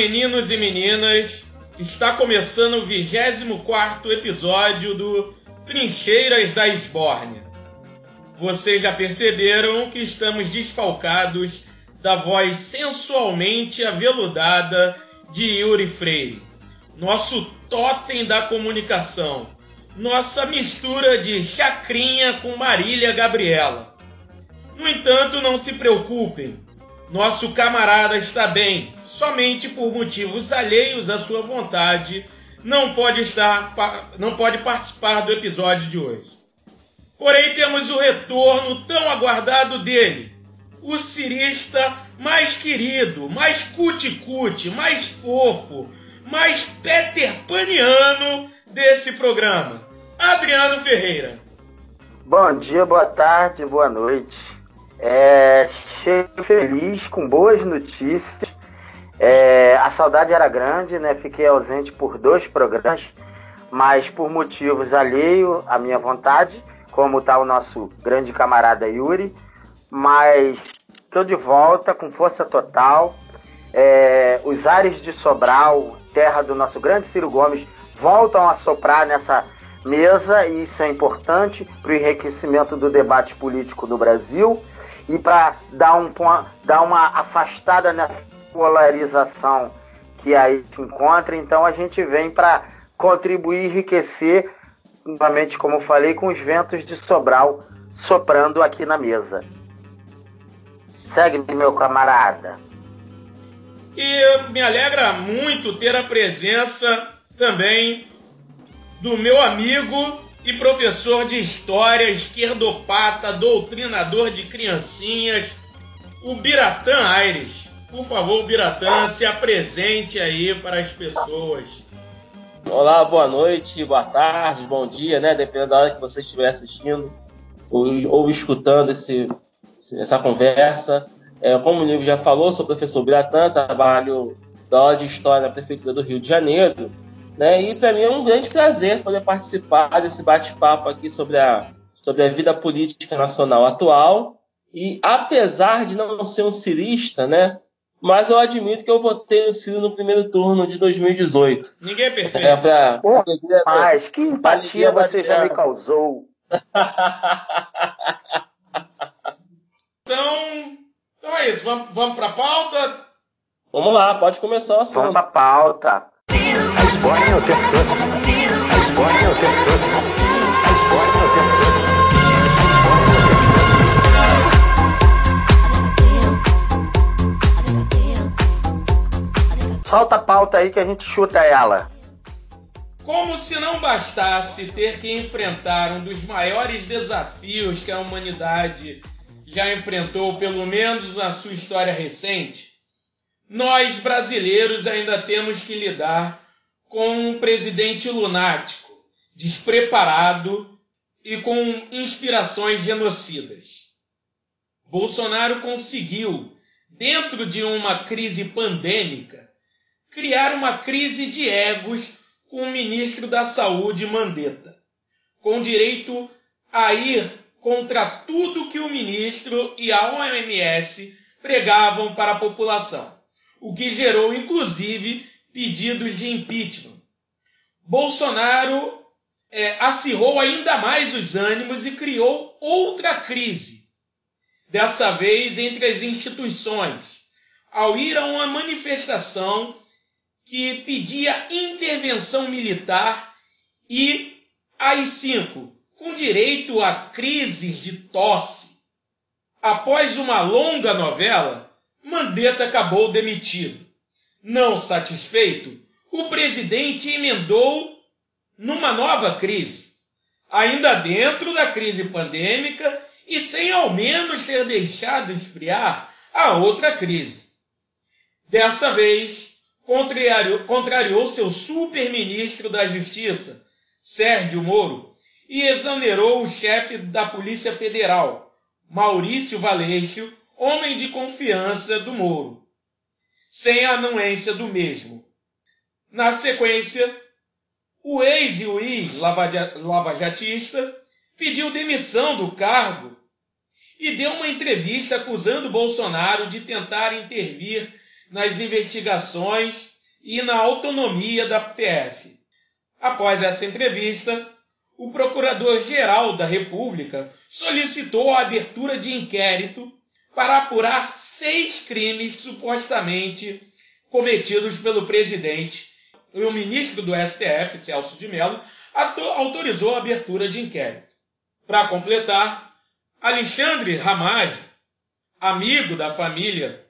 Meninos e meninas. Está começando o 24 episódio do Trincheiras da Esbórnia. Vocês já perceberam que estamos desfalcados da voz sensualmente aveludada de Yuri Freire, nosso totem da comunicação, nossa mistura de chacrinha com Marília Gabriela. No entanto, não se preocupem, nosso camarada está bem, somente por motivos alheios à sua vontade, não pode estar, não pode participar do episódio de hoje. Porém, temos o retorno tão aguardado dele, o cirista mais querido, mais cuticute, mais fofo, mais Peter Paniano desse programa, Adriano Ferreira. Bom dia, boa tarde, boa noite. É, cheio feliz, com boas notícias. É, a saudade era grande, né? Fiquei ausente por dois programas, mas por motivos alheio à minha vontade como está o nosso grande camarada Yuri, mas estou de volta com força total. É, os ares de Sobral, terra do nosso grande Ciro Gomes, voltam a soprar nessa mesa e isso é importante para o enriquecimento do debate político no Brasil e para dar, um, dar uma afastada nessa polarização que aí se encontra. Então a gente vem para contribuir enriquecer novamente, como falei, com os ventos de Sobral soprando aqui na mesa. Segue, meu camarada. E me alegra muito ter a presença também do meu amigo e professor de história, esquerdopata, doutrinador de criancinhas, o Biratã Aires. Por favor, Biratã, se apresente aí para as pessoas. Olá, boa noite, boa tarde, bom dia, né? Dependendo da hora que você estiver assistindo ou, ou escutando esse, essa conversa. É, como o livro já falou, sou professor Biratã, trabalho da aula de História na Prefeitura do Rio de Janeiro. Né? E para mim é um grande prazer poder participar desse bate-papo aqui sobre a, sobre a vida política nacional atual. E apesar de não ser um cirista, né? mas eu admito que eu votei no Ciro no primeiro turno de 2018. Ninguém é perfeito. É pra, Pô, mas que empatia você já me causou. então, então é isso. Vamos, vamos para a pauta? Vamos lá, pode começar o assunto. Vamos para a pauta. A Esbórnia o tempo todo. A Esbórnia o tempo todo. A Esbórnia o tempo todo. Solta a pauta aí que a gente chuta ela. Como se não bastasse ter que enfrentar um dos maiores desafios que a humanidade já enfrentou, pelo menos na sua história recente, nós brasileiros ainda temos que lidar com um presidente lunático, despreparado e com inspirações genocidas. Bolsonaro conseguiu, dentro de uma crise pandêmica, criar uma crise de egos com o ministro da Saúde Mandetta, com direito a ir contra tudo que o ministro e a OMS pregavam para a população, o que gerou inclusive pedidos de impeachment. Bolsonaro é, acirrou ainda mais os ânimos e criou outra crise, dessa vez entre as instituições, ao ir a uma manifestação que pedia intervenção militar e AI-5, com direito a crises de tosse. Após uma longa novela, Mandetta acabou demitido. Não satisfeito, o presidente emendou numa nova crise, ainda dentro da crise pandêmica e sem ao menos ter deixado esfriar a outra crise. Dessa vez, contrariou, contrariou seu super-ministro da Justiça, Sérgio Moro, e exonerou o chefe da Polícia Federal, Maurício Valeixo, homem de confiança do Moro, sem a anuência do mesmo. Na sequência, o ex-juiz lavajatista pediu demissão do cargo e deu uma entrevista acusando Bolsonaro de tentar intervir nas investigações e na autonomia da PF. Após essa entrevista, o Procurador-Geral da República solicitou a abertura de inquérito para apurar seis crimes supostamente cometidos pelo presidente. E o ministro do STF, Celso de Mello, autorizou a abertura de inquérito. Para completar, Alexandre Ramage, amigo da família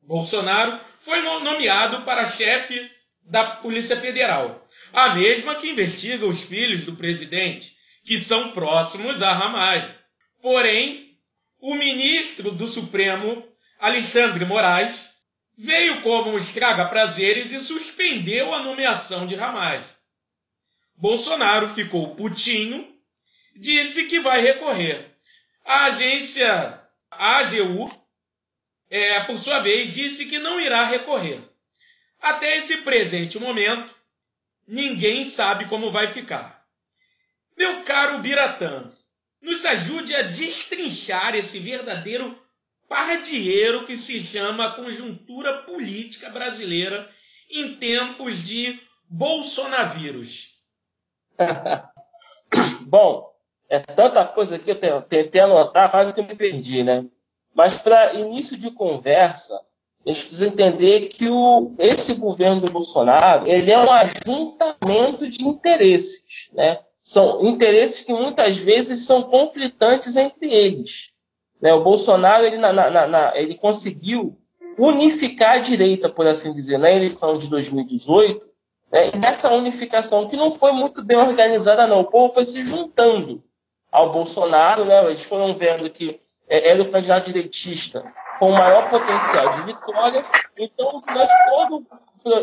Bolsonaro, foi nomeado para chefe da Polícia Federal, a mesma que investiga os filhos do presidente, que são próximos a Ramage. Porém, o ministro do Supremo, Alexandre Moraes, veio como um estraga-prazeres e suspendeu a nomeação de Ramage. Bolsonaro ficou putinho, disse que vai recorrer. A agência AGU, é, por sua vez, disse que não irá recorrer. Até esse presente momento, ninguém sabe como vai ficar. Meu caro Biratã, nos ajude a destrinchar esse verdadeiro pardieiro que se chama conjuntura política brasileira em tempos de bolsonavírus. Bom, é tanta coisa que eu tentei anotar, quase que me perdi, né? Mas para início de conversa, a gente precisa entender que o, esse governo do Bolsonaro ele é um ajuntamento de interesses, né? São interesses que muitas vezes são conflitantes entre eles. Né? O Bolsonaro ele, na, na, na, ele conseguiu unificar a direita, por assim dizer, na eleição de 2018, né? e nessa unificação que não foi muito bem organizada, não. O povo foi se juntando ao Bolsonaro, né? eles foram vendo que é, era o candidato direitista com maior potencial de vitória, então, durante todo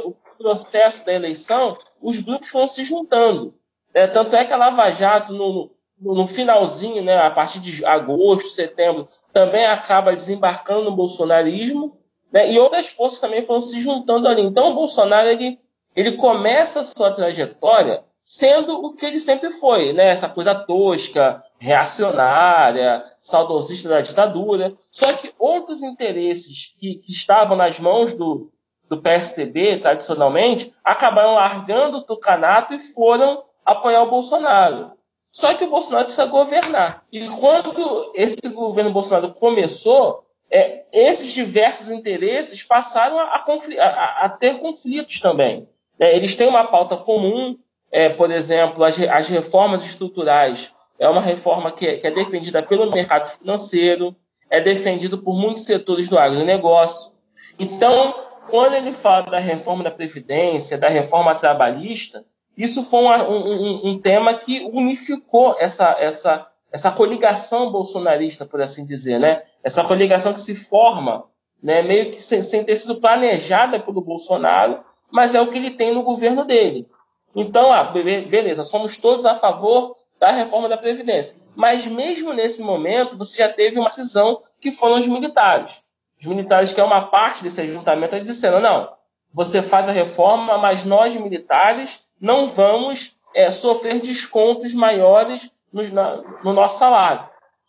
o processo da eleição, os grupos foram se juntando. É, tanto é que a Lava Jato, no, no finalzinho, né, a partir de agosto, setembro, também acaba desembarcando no bolsonarismo, né, e outras forças também foram se juntando ali. Então, o Bolsonaro ele, ele começa a sua trajetória sendo o que ele sempre foi, né? Essa coisa tosca, reacionária, saudosista da ditadura. Só que outros interesses que, que estavam nas mãos do, do PSDB, tradicionalmente, acabaram largando o tucanato e foram apoiar o Bolsonaro. Só que o Bolsonaro precisa governar. E quando esse governo Bolsonaro começou, é, esses diversos interesses passaram a, a, a ter conflitos também. É, eles têm uma pauta comum, é, por exemplo, as, as, reformas estruturais. É uma reforma que é, que é defendida pelo mercado financeiro, é defendido por muitos setores do agronegócio. Então, quando ele fala da reforma da Previdência, da reforma trabalhista, isso foi um, um, um, tema que unificou essa, essa, essa coligação bolsonarista, por assim dizer, né? Essa coligação que se forma, né, meio que sem, sem ter sido planejada pelo Bolsonaro, mas é o que ele tem no governo dele. Então, ah, beleza, somos todos a favor da reforma da Previdência. Mas mesmo nesse momento, você já teve uma decisão que foram os militares. Os militares, que é uma parte desse ajuntamento, disseram, não, você faz a reforma, mas nós, militares, não vamos é, sofrer descontos maiores no, na, no, nosso salário.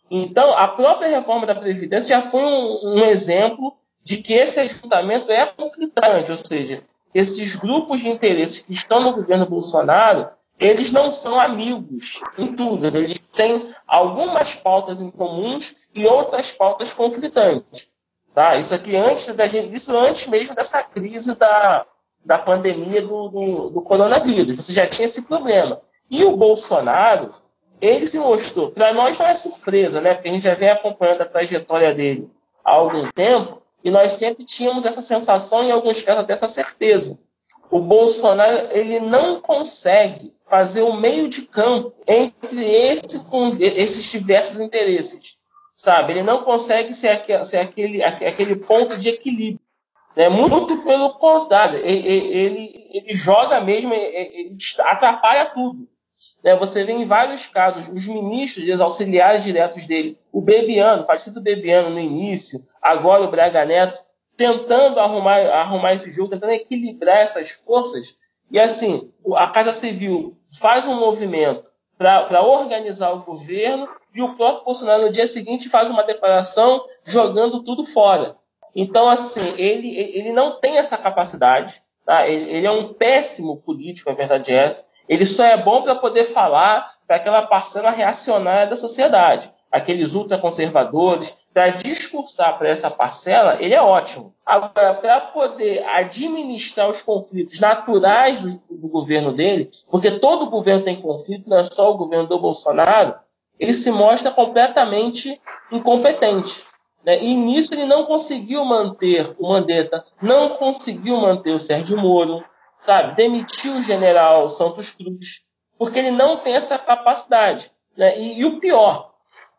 Então, a própria reforma da Previdência já foi um, um exemplo de que esse ajuntamento é conflitante, ou seja, esses grupos de interesses que estão no governo Bolsonaro, eles não são amigos em tudo. Eles têm algumas pautas em comuns e outras pautas conflitantes. Tá? Isso aqui antes da gente, isso antes mesmo dessa crise da, da pandemia do, do, do coronavírus. Você já tinha esse problema. E o Bolsonaro, ele se mostrou, para nós não é surpresa, né? Porque a gente já vem acompanhando a trajetória dele há algum tempo, e nós sempre tínhamos essa sensação, em alguns casos até essa certeza. O Bolsonaro ele não consegue fazer o meio de campo entre esse, esses diversos interesses, sabe? Ele não consegue ser aquele, ser aquele, aquele ponto de equilíbrio. Né? Muito pelo contrário, ele, ele, ele joga mesmo, ele atrapalha tudo. Né? Você vê em vários casos os ministros e os auxiliares diretos dele, o Bebiano, falecido Bebiano no início, agora o Braga Neto, tentando arrumar, arrumar esse jogo, tentando equilibrar essas forças. E assim, a Casa Civil faz um movimento para organizar o governo e o próprio Bolsonaro no dia seguinte faz uma declaração jogando tudo fora. Então, assim, ele, ele não tem essa capacidade, tá? ele, ele é um péssimo político, a verdade é essa. Ele só é bom para poder falar para aquela parcela reacionária da sociedade aqueles ultraconservadores, para discursar para essa parcela, ele é ótimo. Agora, para poder administrar os conflitos naturais do, do, governo dele, porque todo governo tem conflito, não é só o governo do Bolsonaro, ele se mostra completamente incompetente. Né? E nisso ele não conseguiu manter o Mandetta, não conseguiu manter o Sérgio Moro, sabe? Demitiu o general Santos Cruz, porque ele não tem essa capacidade. Né? E, e o pior,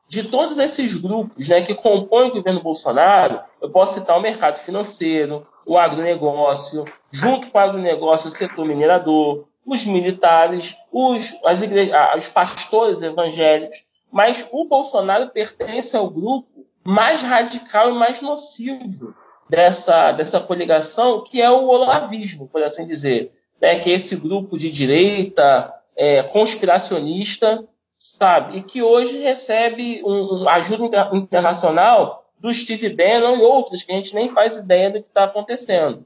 de todos esses grupos né, que compõem o governo Bolsonaro, eu posso citar o mercado financeiro, o agronegócio, junto com o agronegócio, o setor minerador, os militares, os, as igrejas, os pastores evangélicos, mas o Bolsonaro pertence ao grupo mais radical e mais nocivo dessa, dessa coligação, que é o olavismo, por assim dizer, né, que é esse grupo de direita é, conspiracionista sabe? E que hoje recebe um, um ajuda inter, internacional do Steve Bannon e outros que a gente nem faz ideia do que está acontecendo.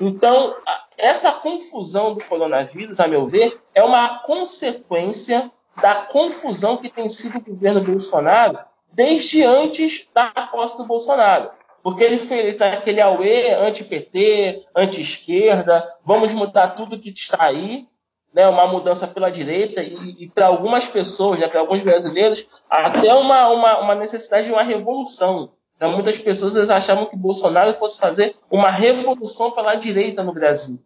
Então, essa confusão do coronavírus, a meu ver, é uma consequência da confusão que tem sido o governo Bolsonaro desde antes da posse do Bolsonaro. Porque ele fez aquele auê anti-PT, anti-esquerda, vamos mudar tudo que está aí, né, uma mudança pela direita e, e para algumas pessoas, né, para alguns brasileiros, até uma, uma, uma, necessidade de uma revolução. Então, muitas pessoas achavam que Bolsonaro fosse fazer uma revolução pela direita no Brasil.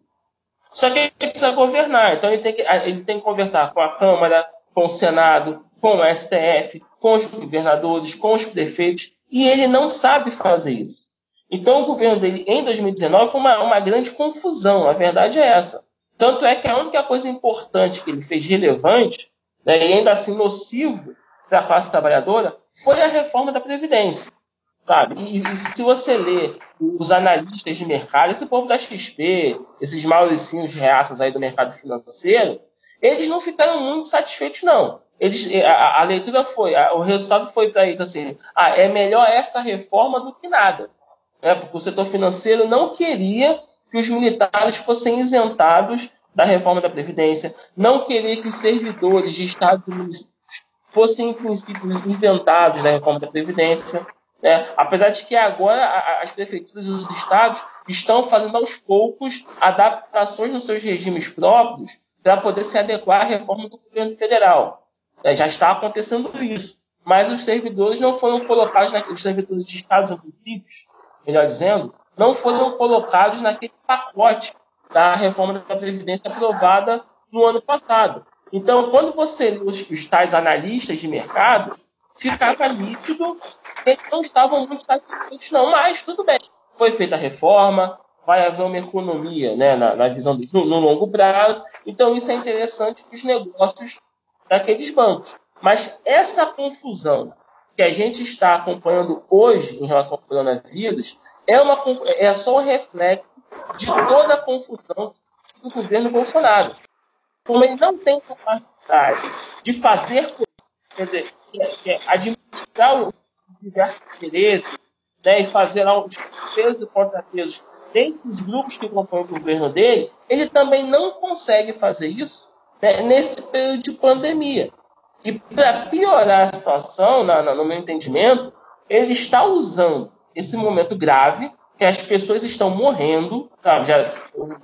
Só que ele precisa governar, então ele tem que, ele tem que conversar com a Câmara, com o Senado, com o STF, com os governadores, com os prefeitos, e ele não sabe fazer isso. Então, o governo dele em 2019 foi uma, uma grande confusão, a verdade é essa. Tanto é que a única coisa importante que ele fez relevante, né, e ainda assim nocivo para a classe trabalhadora, foi a reforma da Previdência. Sabe? E, e, se você lê os analistas de mercado, esse povo da XP, esses mauricinhos reaças aí do mercado financeiro, eles não ficaram muito satisfeitos, não. Eles, a, a leitura foi, a, o resultado foi para eles assim: ah, é melhor essa reforma do que nada. É, porque o setor financeiro não queria que os militares fossem isentados da reforma da Previdência, não querer que os servidores de Estado e municípios fossem, em princípio, isentados da reforma da Previdência. Né? Apesar de que agora as prefeituras e os estados estão fazendo aos poucos adaptações nos seus regimes próprios para poder se adequar à reforma do governo federal. É, já está acontecendo isso. Mas os servidores não foram colocados, naqueles servidores de estados municípios, melhor dizendo, não foram colocados naquele pacote da reforma da Previdência aprovada no ano passado. Então, quando você lê os, os tais analistas de mercado, ficava nítido que eles não estavam muito satisfeitos, não. Mas tudo bem, foi feita a reforma, vai haver uma economia né, na, na visão deles no, no, longo prazo. Então, isso é interessante para os negócios daqueles bancos. Mas essa confusão que a gente está acompanhando hoje em relação ao coronavírus é, uma, é só um reflexo de toda a confusão do governo Bolsonaro. Como ele não tem capacidade de fazer, quer dizer, é, é administrar os diversos interesses né, e fazer lá os pesos e contrapesos dentro dos grupos que compõem o governo dele, ele também não consegue fazer isso né, nesse período de pandemia. E para piorar a situação, na, na, no meu entendimento, ele está usando esse momento grave, que as pessoas estão morrendo, sabe? Já,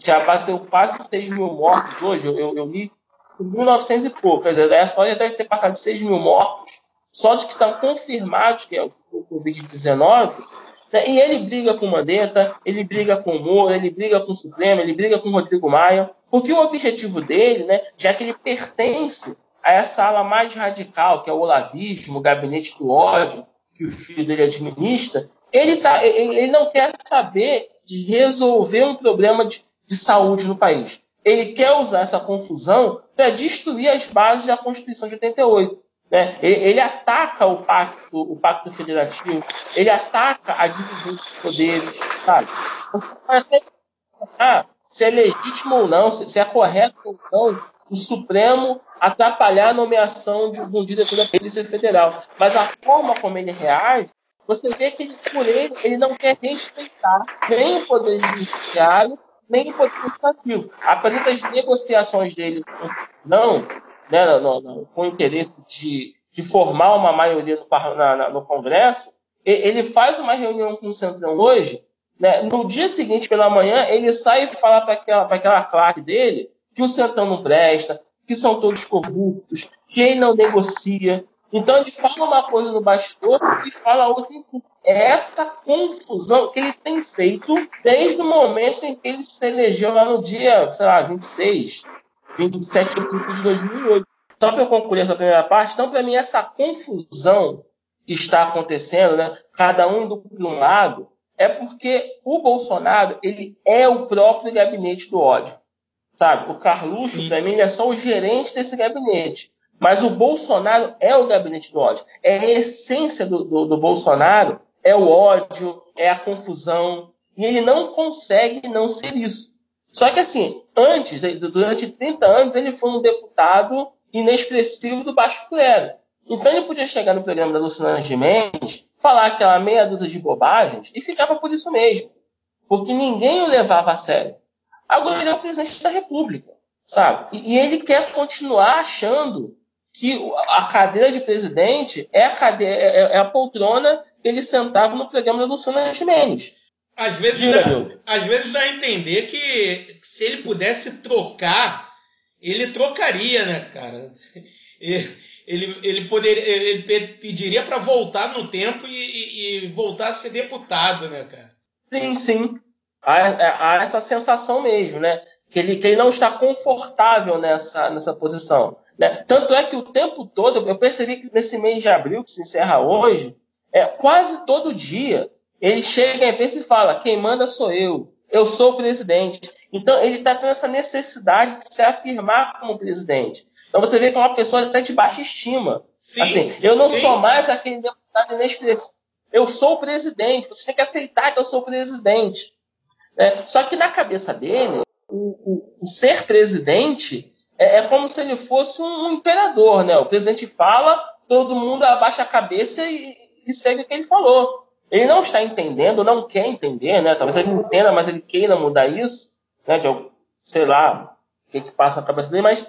já bateu quase 6 mil mortos hoje, eu, eu, eu li 1.900 e pouco, quer dizer, essa já deve ter passado de 6 mil mortos, só de que estão confirmados que é o Covid-19, né? e ele briga com Mandetta, ele briga com o Moro, ele briga com o Supremo, ele briga com o Rodrigo Maia, porque o objetivo dele, né, já que ele pertence a essa ala mais radical, que é o olavismo, o gabinete do ódio, que o filho dele administra, ele, tá, ele não quer saber de resolver um problema de, de saúde no país. Ele quer usar essa confusão para destruir as bases da Constituição de 88. Né? Ele, ele, ataca o pacto, o pacto federativo, ele ataca a divisão dos poderes, sabe? Você pode até ah, se é legítimo ou não, se, é correto ou não, o Supremo atrapalhar a nomeação de um diretor da Polícia Federal. Mas a forma como ele reage você vê que ele, por ele, ele não quer respeitar nem o poder judiciário, nem o poder legislativo. Apesar das negociações dele não, né, não, não, com o interesse de, de formar uma maioria no, na, no Congresso, ele faz uma reunião com o Centrão hoje, né, no dia seguinte, pela manhã, ele sai e fala para aquela, aquela claque dele que o Centrão não presta, que são todos corruptos, que ele não negocia. Então ele fala uma coisa no bastidor e fala outra em público. É essa confusão que ele tem feito desde o momento em que ele se elegeu lá no dia, sei lá, 26, 27 de outubro de 2008. Só para eu concluir essa primeira parte, então, para mim, essa confusão que está acontecendo, né, cada um indo para um lado, é porque o Bolsonaro ele é o próprio gabinete do ódio. Sabe? O Carluxo, para mim, é só o gerente desse gabinete. Mas o Bolsonaro é o gabinete do ódio. É a essência do, do, do Bolsonaro, é o ódio, é a confusão. E ele não consegue não ser isso. Só que, assim, antes, durante 30 anos, ele foi um deputado inexpressivo do baixo clero. Então ele podia chegar no programa da Luciana Gimenez, falar aquela meia dúzia de bobagens e ficava por isso mesmo. Porque ninguém o levava a sério. Agora ele é o presidente da República, sabe? E, e ele quer continuar achando que a cadeira de presidente é a, cadeira, é, é, é a poltrona que ele sentava no programa da Luciana Gimenez. Às vezes, Diga, dá, às vezes dá a entender que se ele pudesse trocar, ele trocaria, né, cara? Ele, ele, poderia, ele pediria para voltar no tempo e, e, e voltar a ser deputado, né, cara? Sim, sim. Há, há, essa sensação mesmo, né? Que ele, que ele não está confortável nessa, nessa posição. Né? Tanto é que o tempo todo, eu percebi que nesse mês de abril, que se encerra hoje, é, quase todo dia, ele chega e pensa e fala: quem manda sou eu, eu sou o presidente. Então ele está tendo essa necessidade de se afirmar como presidente. Então você vê que é uma pessoa até de baixa estima. Sim, assim, eu não sim. sou mais aquele deputado inexpressivo. Eu sou o presidente. Você tem que aceitar que eu sou o presidente. É, só que na cabeça dele, o, o, o ser presidente é, é, como se ele fosse um, imperador, né? O presidente fala, todo mundo abaixa a cabeça e, e segue o que ele falou. Ele não está entendendo, não quer entender, né? Talvez ele entenda, mas ele queira mudar isso, né? De, sei lá, que, que passa na cabeça dele, mas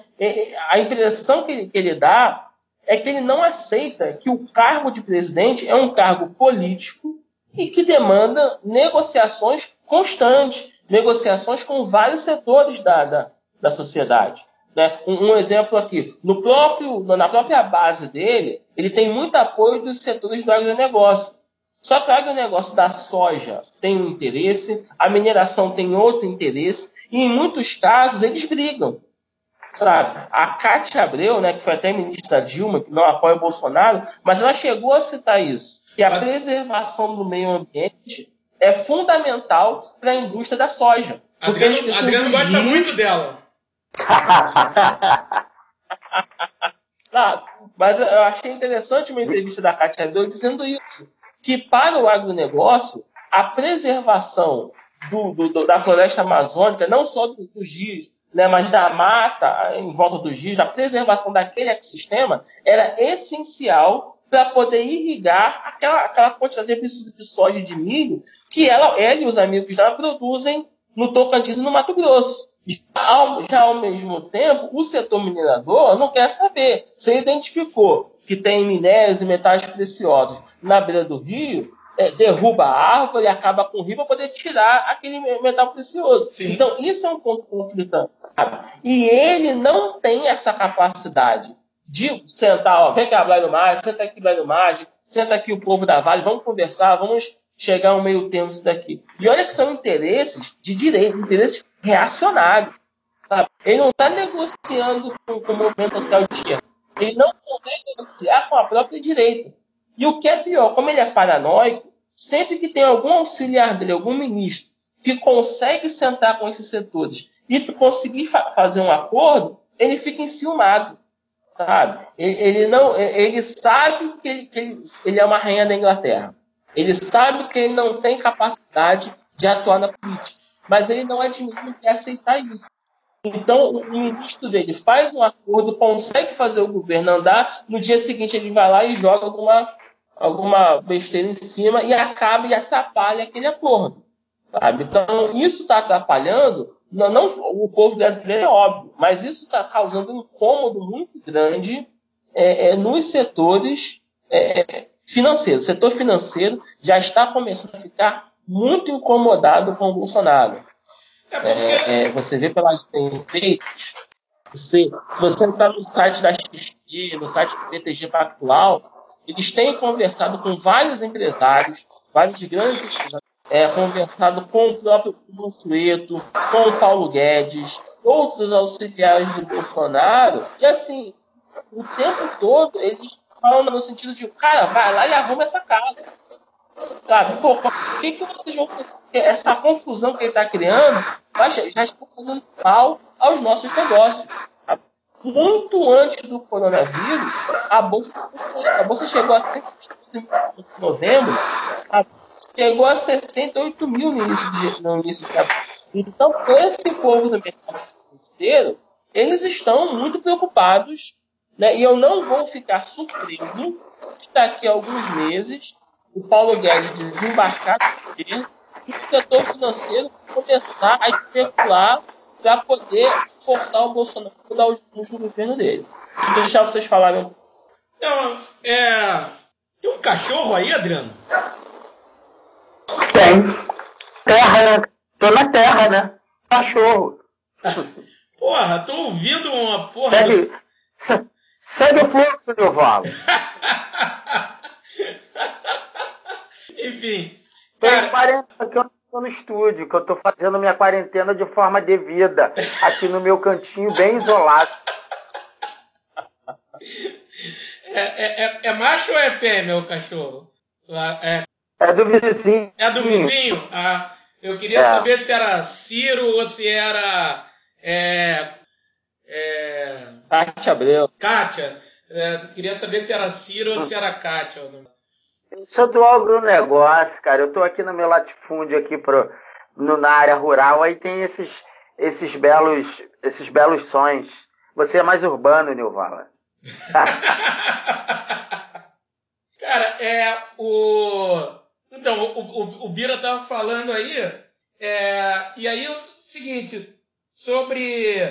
a impressão que ele, que ele dá é que ele não aceita que o cargo de presidente é um cargo político e que demanda negociações constantes, negociações com vários setores da, da, da sociedade. Né? Um, um, exemplo aqui, no próprio, na própria base dele, ele tem muito apoio dos setores do agronegócio. Só que o agronegócio da soja tem um interesse, a mineração tem outro interesse, e em muitos casos eles brigam. Sabe? A Cátia Abreu, né, que foi até ministra Dilma, que não apoia o Bolsonaro, mas ela chegou a citar isso, que a preservação do meio ambiente é fundamental para a indústria da soja. Adriano, Adriano gosta rios... muito dela. ah, mas eu achei interessante uma entrevista da Cátia Abreu dizendo isso que para o agronegócio, a preservação do, do, da floresta amazônica, não só dos rios, né, mas da mata em volta dos rios, a preservação daquele ecossistema, era essencial para poder irrigar aquela, aquela quantidade de, de soja e de milho que ela, ela e os amigos dela produzem no Tocantins e no Mato Grosso. Já ao, já ao mesmo tempo, o setor minerador não quer saber. Se ele identificou que tem minérios e metais preciosos na beira do rio, é, derruba a árvore e acaba com o rio para poder tirar aquele metal precioso. Sim. Então, isso é um ponto conflitante. Sabe? E ele não tem essa capacidade de sentar, ó, vem cá, Blairo Maggi, senta aqui, Blairo Maggi, senta aqui o povo da Vale, vamos conversar, vamos chegar a um meio termo isso daqui. E olha que são interesses de direito, interesses reacionários. Sabe? Ele não está negociando com, com o movimento social de esquerda. Ele não consegue negociar com a própria direita. E o que é pior, como ele é paranoico, sempre que tem algum auxiliar dele, algum ministro, que consegue sentar com esses setores e conseguir fa fazer um acordo, ele fica enciumado. Sabe? Ele, ele não, ele sabe que, ele, que ele, ele é uma rainha da Inglaterra. Ele sabe que ele não tem capacidade de atuar na política. Mas ele não admite, não quer aceitar isso. Então, o ministro dele faz um acordo, consegue fazer o governo andar, no dia seguinte ele vai lá e joga alguma, alguma besteira em cima e acaba e atrapalha aquele acordo. Sabe? Então, isso está atrapalhando, não, não, o povo brasileiro é óbvio, mas isso está causando um incômodo muito grande é, é, nos setores é, financeiros. O setor financeiro já está começando a ficar muito incomodado com o Bolsonaro. É porque... É, você vê pelas você, se você entrar no site da XP, no site do BTG Pactual, eles têm conversado com vários empresários, vários grandes empresários, é, conversado com o próprio Mansueto, com o Paulo Guedes, outros auxiliares do Bolsonaro, e assim, o tempo todo eles falam no sentido de, cara, vai lá e arruma essa casa. Sabe? Pô, por que, que vocês vão. Essa confusão que ele está criando já está fazendo mal aos nossos negócios. Muito antes do coronavírus, a bolsa, a bolsa chegou a 100 em novembro, a, chegou a 68 mil no início de, no início abril. Então, esse povo do mercado financeiro, eles estão muito preocupados, né? e eu não vou ficar surpreso daqui a alguns meses o Paulo Guedes desembarcar do e o setor financeiro começar a especular para poder forçar o Bolsonaro a dar os rumos do governo dele. Deixa eu deixar vocês falarem. Não, é. Tem um cachorro aí, Adriano? Tem. Terra, né? Tô na terra, né? Cachorro. Porra, tô ouvindo uma porra. Segue, do... segue o fluxo, meu valo. Enfim. Tem 40 que eu não estou no estúdio, que eu estou fazendo minha quarentena de forma devida, aqui no meu cantinho bem isolado. É, é, é, é macho ou é fêmea o cachorro? É, é do vizinho. É do vizinho? Ah, eu queria é. saber se era Ciro ou se era. É, é... Kátia Abreu. Kátia. É, queria saber se era Ciro ou se era Kátia. Sou do agronegócio, cara. Eu tô aqui no meu latifúndio aqui pro, no, na área rural, aí tem esses, esses belos esses belos sons. Você é mais urbano, Nilvala. cara, é o. Então, o, o, o Bira tava falando aí, é, e aí o seguinte, sobre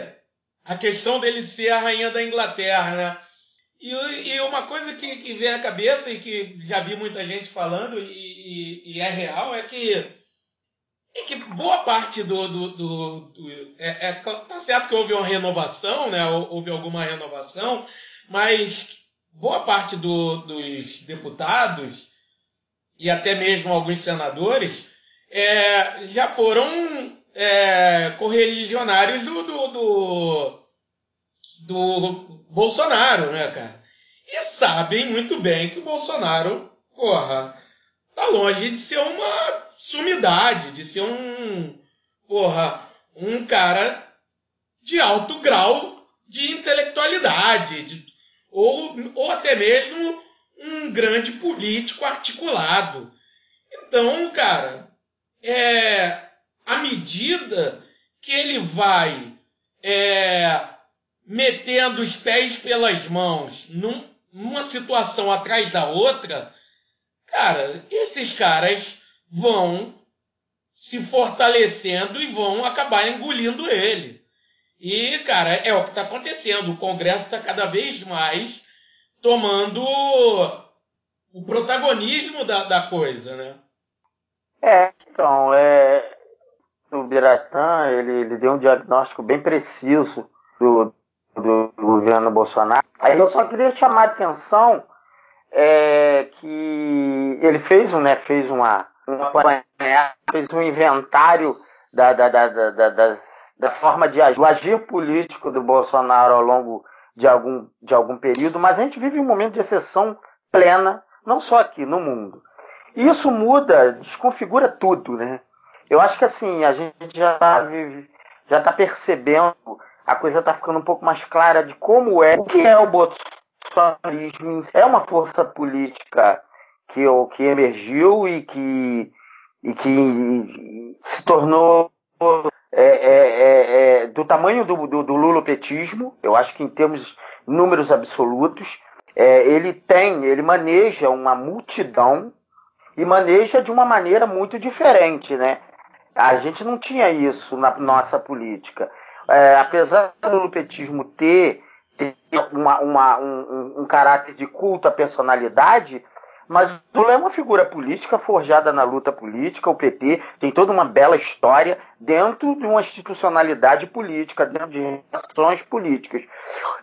a questão dele ser a rainha da Inglaterra, né? E, e, uma coisa que, que vem à cabeça e que já vi muita gente falando e, e, e é real é que, é que boa parte do. do, do, do é, é, tá certo que houve uma renovação, né? Houve alguma renovação, mas boa parte do, dos deputados e até mesmo alguns senadores é, já foram é, correligionários do, do, do, do Bolsonaro, né, cara? E sabem muito bem que o Bolsonaro, porra, tá longe de ser uma sumidade, de ser um, porra, um cara de alto grau de intelectualidade, de, ou, ou até mesmo um grande político articulado. Então, cara, é, à medida que ele vai é, metendo os pés pelas mãos num, numa situação atrás da outra, cara, esses caras vão se fortalecendo e vão acabar engolindo ele. E, cara, é o que está acontecendo. O Congresso está cada vez mais tomando o protagonismo da, da coisa, né? É, então, é, o Biratã, ele, ele deu um diagnóstico bem preciso do, do governo Bolsonaro. Aí eu só queria chamar a atenção é, que ele fez, né, fez uma, uma fez um inventário da, da, da, da, da, da forma de agir, agir político do Bolsonaro ao longo de algum, de algum período, mas a gente vive um momento de exceção plena, não só aqui, no mundo. E isso muda, desconfigura tudo, né? Eu acho que assim, a gente já está já tá percebendo a coisa está ficando um pouco mais clara de como é, o que é o bolsonarismo. É uma força política que, que emergiu e que, e que se tornou é, é, é, é do tamanho do, do, do lulopetismo, eu acho que em termos números absolutos, É, ele tem, ele maneja uma multidão e maneja de uma maneira muito diferente, né? A gente não tinha isso na nossa política. É, apesar do lupetismo ter, ter uma, uma, um, um, caráter de culto à personalidade, mas Lula é uma figura política forjada na luta política, o PT tem toda uma bela história dentro de uma institucionalidade política, dentro de relações políticas,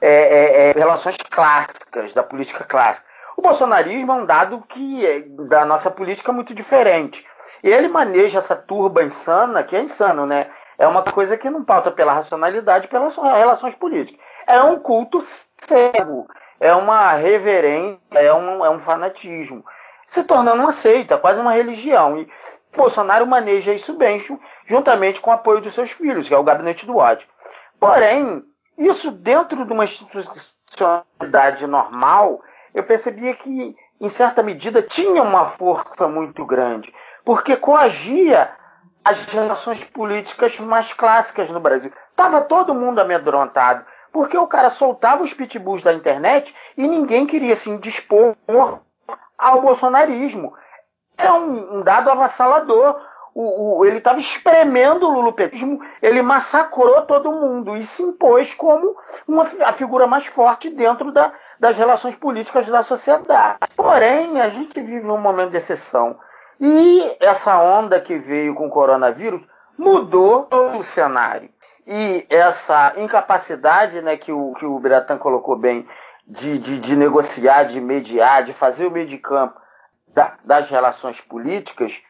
é, é, é, relações clássicas, da política clássica. O bolsonarismo é um dado que é, da nossa política muito diferente. Ele maneja essa turba insana, que é insano, né? É uma coisa que não pauta pela racionalidade, pelas relações políticas. É um culto cego é uma reverência, é um, é um fanatismo, se tornando uma seita, quase uma religião. E Bolsonaro maneja isso bem, juntamente com o apoio dos seus filhos, que é o gabinete do ódio. Porém, isso dentro de uma institucionalidade normal, eu percebia que, em certa medida, tinha uma força muito grande, porque coagia as relações políticas mais clássicas no Brasil. Estava todo mundo amedrontado porque o cara soltava os pitbulls da internet e ninguém queria se assim, dispor ao bolsonarismo. É um, um dado avassalador. O, o, ele estava espremendo o lulupetismo, ele massacrou todo mundo e se impôs como uma, a figura mais forte dentro da, das relações políticas da sociedade. Porém, a gente vive um momento de exceção. E essa onda que veio com o coronavírus mudou o cenário. E essa incapacidade né, que o, que o Biratan colocou bem de, de, de, negociar, de mediar, de fazer o meio de campo da, das relações políticas,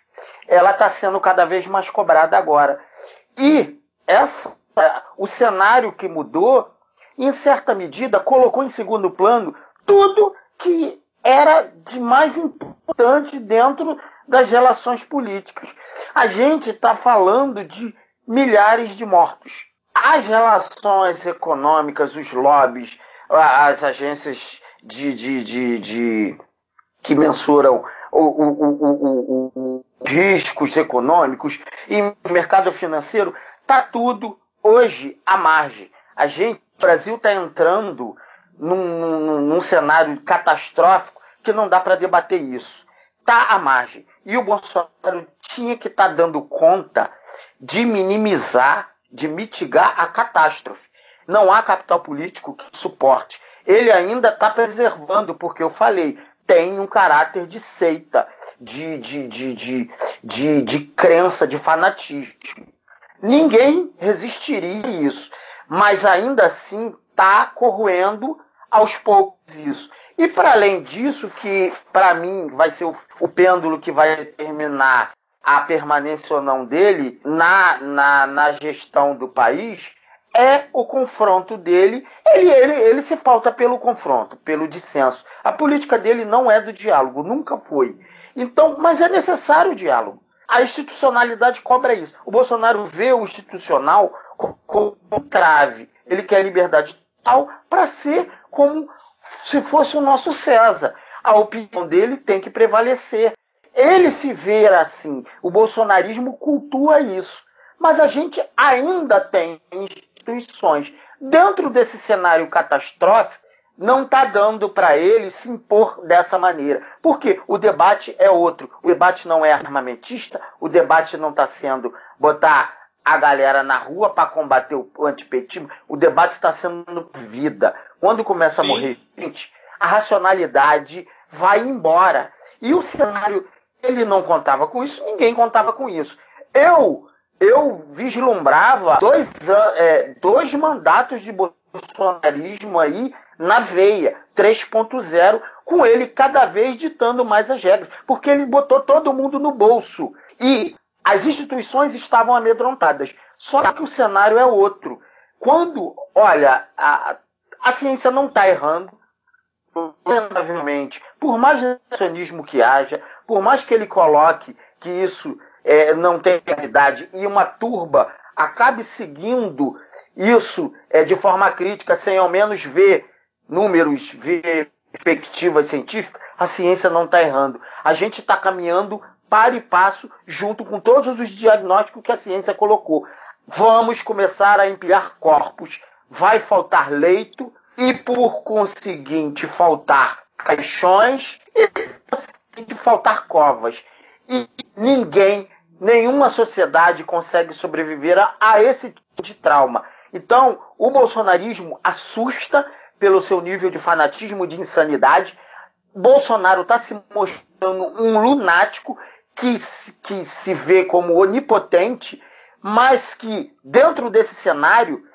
ela está sendo cada vez mais cobrada agora. E essa, o cenário que mudou, em certa medida, colocou em segundo plano tudo que era de mais importante dentro das relações políticas. A gente está falando de milhares de mortos. As relações econômicas, os lobbies, as agências de, de, de, de que mensuram o, o, o, riscos econômicos e mercado financeiro, está tudo hoje à margem. A gente, o Brasil está entrando num, num, num, cenário catastrófico que não dá para debater isso. Está à margem. E o Bolsonaro tinha que estar tá dando conta de minimizar, de mitigar a catástrofe. Não há capital político que suporte. Ele ainda está preservando, porque eu falei, tem um caráter de seita, de, de, de, de, de, de crença, de fanatismo. Ninguém resistiria a isso, mas ainda assim está corroendo aos poucos isso. E para além disso, que para mim vai ser o, o pêndulo que vai determinar a permanência ou não dele na, na, na gestão do país é o confronto dele. Ele, ele, ele se pauta pelo confronto, pelo dissenso. A política dele não é do diálogo, nunca foi. Então, mas é necessário o diálogo. A institucionalidade cobra isso. O Bolsonaro vê o institucional como trave. Ele quer liberdade total para ser como se fosse o nosso César. A opinião dele tem que prevalecer. Ele se vê assim. O bolsonarismo cultua isso. Mas a gente ainda tem instituições. Dentro desse cenário catastrófico, não está dando para ele se impor dessa maneira. Porque o debate é outro. O debate não é armamentista, o debate não está sendo botar a galera na rua para combater o antipetismo. O debate está sendo vida. Quando começa Sim. a morrer gente, a racionalidade vai embora. E o cenário ele não contava com isso, ninguém contava com isso. Eu eu vislumbrava dois, é, dois mandatos de bolsonarismo aí na veia, 3.0, com ele cada vez ditando mais as regras, porque ele botou todo mundo no bolso. E as instituições estavam amedrontadas. Só que o cenário é outro. Quando, olha, a, a ciência não está errando, provavelmente, por mais nacionalismo que haja, por mais que ele coloque que isso é, não tem realidade e uma turba acabe seguindo isso é, de forma crítica, sem ao menos ver números, ver perspectivas científicas, a ciência não está errando. A gente está caminhando para e passo junto com todos os diagnósticos que a ciência colocou. Vamos começar a empilhar corpos, vai faltar leito e por conseguinte faltar caixões e de faltar covas. E ninguém, nenhuma sociedade consegue sobreviver a, a esse tipo de trauma. Então, o bolsonarismo assusta pelo seu nível de fanatismo, de insanidade. Bolsonaro está se mostrando um lunático que, que se vê como onipotente, mas que, dentro desse cenário,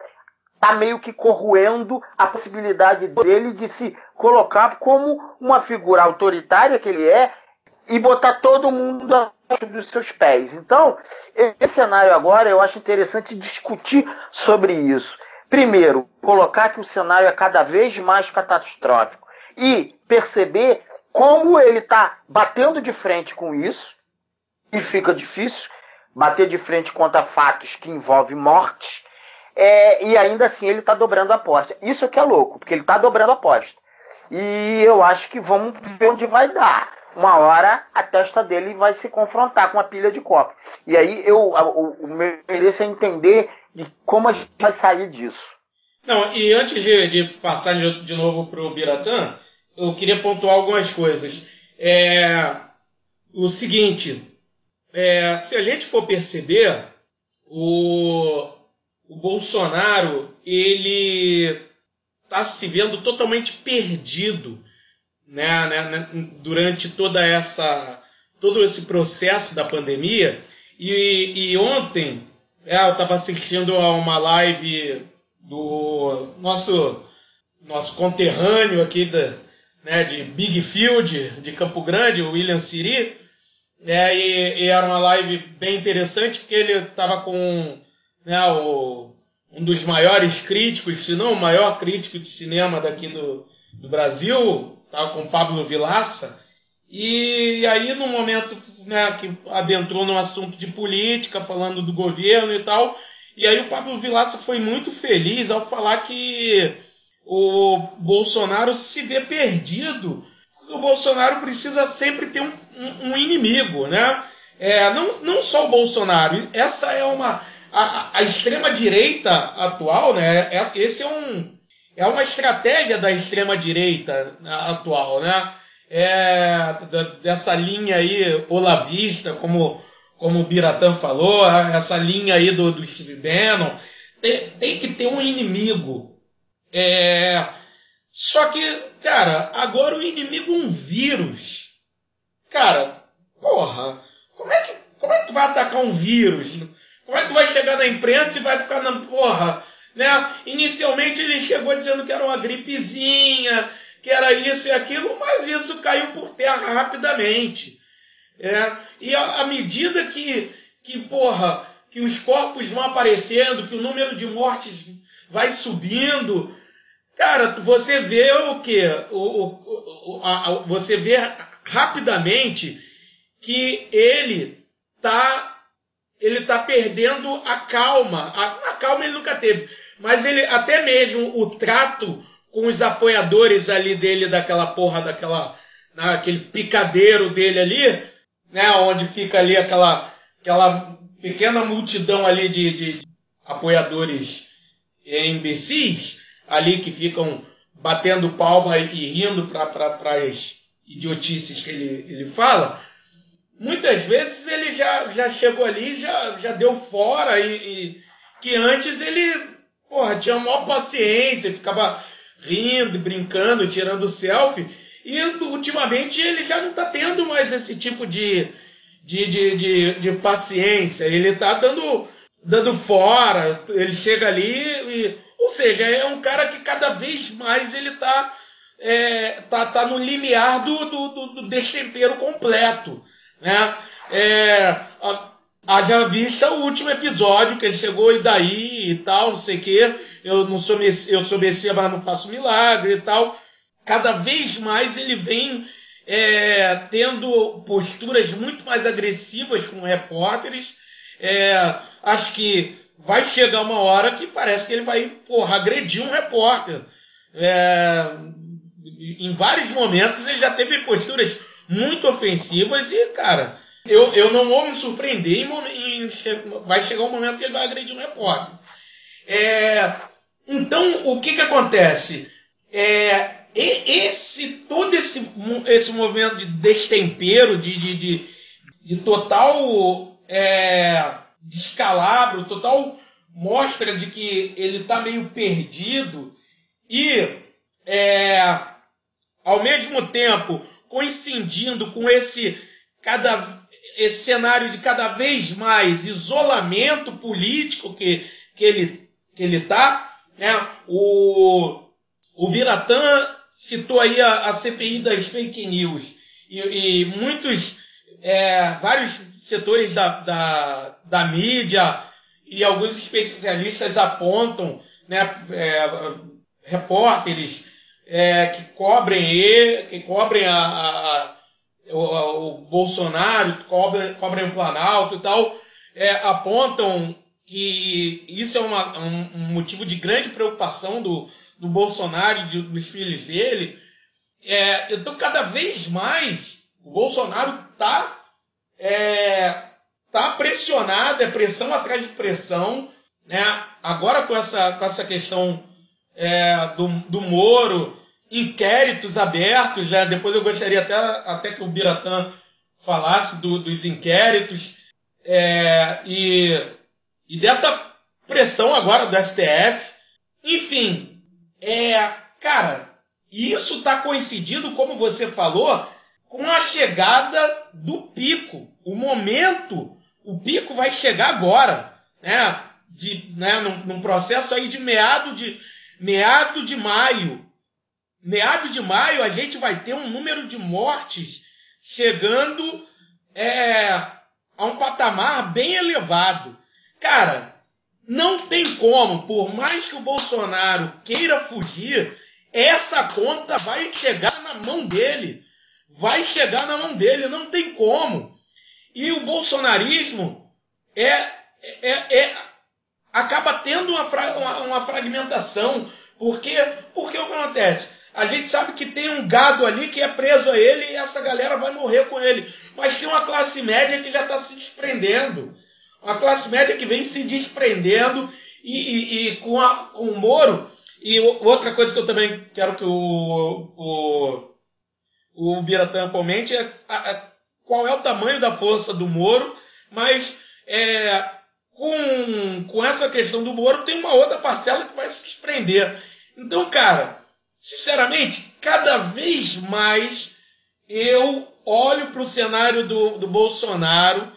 está meio que corroendo a possibilidade dele de se colocar como uma figura autoritária que ele é e botar todo mundo abaixo dos seus pés. Então, esse cenário agora eu acho interessante discutir sobre isso. Primeiro, colocar que o cenário é cada vez mais catastrófico e perceber como ele está batendo de frente com isso, e fica difícil bater de frente contra fatos que envolvem morte, é, e ainda assim ele está dobrando a aposta. Isso que é louco, porque ele está dobrando a aposta. E eu acho que vamos ver onde vai dar. Uma hora a testa dele vai se confrontar com a pilha de copo. E aí eu, o, o meu interesse é entender de como a gente vai sair disso. Não, e antes de, de passar de, de novo para o Biratã, eu queria pontuar algumas coisas. É, o seguinte, é, se a gente for perceber, o, o Bolsonaro ele está se vendo totalmente perdido né, né, né, durante toda essa todo esse processo da pandemia. E, e ontem é, eu estava assistindo a uma live do nosso nosso conterrâneo aqui da, né, de Big Field de Campo Grande, o William Siri, é, e, e, era uma live bem interessante porque ele estava com né, o, um dos maiores críticos, se não o maior crítico de cinema daqui do, do Brasil, estava com Pablo Vilaça, e aí no momento né, que adentrou no assunto de política, falando do governo e tal, e aí o Pablo Vilaça foi muito feliz ao falar que o Bolsonaro se vê perdido, porque o Bolsonaro precisa sempre ter um, um, um inimigo, né? É, não, não só o Bolsonaro, essa é uma a, a extrema-direita atual, né? É, esse é um é uma estratégia da extrema-direita né, atual, né? É, dessa linha aí olavista, como, como o Biratã falou, essa linha aí do, do Steve Bannon. Tem, tem que ter um inimigo. É, só que, cara, agora o inimigo é um vírus. Cara, porra, como é que, como é que tu vai atacar um vírus? Como é que tu vai chegar na imprensa e vai ficar na porra? Né? Inicialmente ele chegou dizendo que era uma gripezinha, que era isso e aquilo, mas isso caiu por terra rapidamente. É, e à medida que, que, porra, que os corpos vão aparecendo, que o número de mortes vai subindo, cara, você vê o que? O, o, a, a, você vê rapidamente que ele tá ele está perdendo a calma. A, a, calma ele nunca teve. Mas ele, até mesmo o trato com os apoiadores ali dele, daquela porra, daquela, naquele picadeiro dele ali, né, onde fica ali aquela, aquela pequena multidão ali de, de apoiadores imbecis, ali que ficam batendo palma e rindo para as idiotices que ele, ele fala, muitas vezes ele já, já chegou ali, já, já deu fora e, e que antes ele porra, tinha maior paciência, ficava rindo, brincando, tirando selfie. E ultimamente ele já não está tendo mais esse tipo de, de, de, de, de paciência. Ele está dando, dando fora, ele chega ali e, Ou seja, é um cara que cada vez mais ele está é, tá, tá no limiar do, do, do, do destempero completo né? É, haja vista o último episódio que ele chegou e daí e tal, não sei o quê. Eu não sou eu sou Messias, mas não faço milagre e tal. Cada vez mais ele vem é, tendo posturas muito mais agressivas com repórteres. É, acho que vai chegar uma hora que parece que ele vai porra, agredir um repórter. É, em vários momentos ele já teve posturas muito ofensivas e, cara, eu, eu não vou me surpreender vai chegar um momento que ele vai agredir um repórter. É, então, o que, que acontece? é, esse todo esse, esse movimento de destempero, de, de, de, de total é, descalabro, total mostra de que ele está meio perdido e é, ao mesmo tempo coincidindo com esse cada esse cenário de cada vez mais isolamento político que, que ele que ele tá, né? O o Biratã citou aí a, a CPI das fake news e, e muitos é, vários setores da, da, da, mídia e alguns especialistas apontam, né, é, repórteres é, que cobrem ele, que cobrem a, a, o, o, Bolsonaro, cobrem, cobrem o Planalto e tal, é, apontam que isso é uma, um, um, motivo de grande preocupação do, do Bolsonaro e dos filhos dele. É, então, cada vez mais, o Bolsonaro está é, tá pressionado, é pressão atrás de pressão. Né? Agora, com essa, com essa questão é, do, do Moro, inquéritos abertos, né? depois eu gostaria até, até que o Biratã falasse do, dos inquéritos é, e, e dessa pressão agora do STF. Enfim, é, cara, isso está coincidindo, como você falou, com a chegada do pico. O momento, o pico vai chegar agora, né? De, né, num, num processo aí de meado de, meado de maio, meado de maio, a gente vai ter um número de mortes chegando é, a um patamar bem elevado. Cara, não tem como, por mais que o Bolsonaro queira fugir, essa conta vai chegar na mão dele. Vai chegar na mão dele, não tem como. E o bolsonarismo é, é, é acaba tendo uma, uma, uma fragmentação. Porque, porque o que acontece? A gente sabe que tem um gado ali que é preso a ele e essa galera vai morrer com ele. Mas tem uma classe média que já está se desprendendo. Uma classe média que vem se desprendendo e, e, e com, a, com o Moro. E outra coisa que eu também quero que o, o, o Biratã comente é a, a, qual é o tamanho da força do Moro, mas é, com, com essa questão do Moro tem uma outra parcela que vai se desprender. Então, cara, sinceramente, cada vez mais eu olho para o cenário do, do Bolsonaro,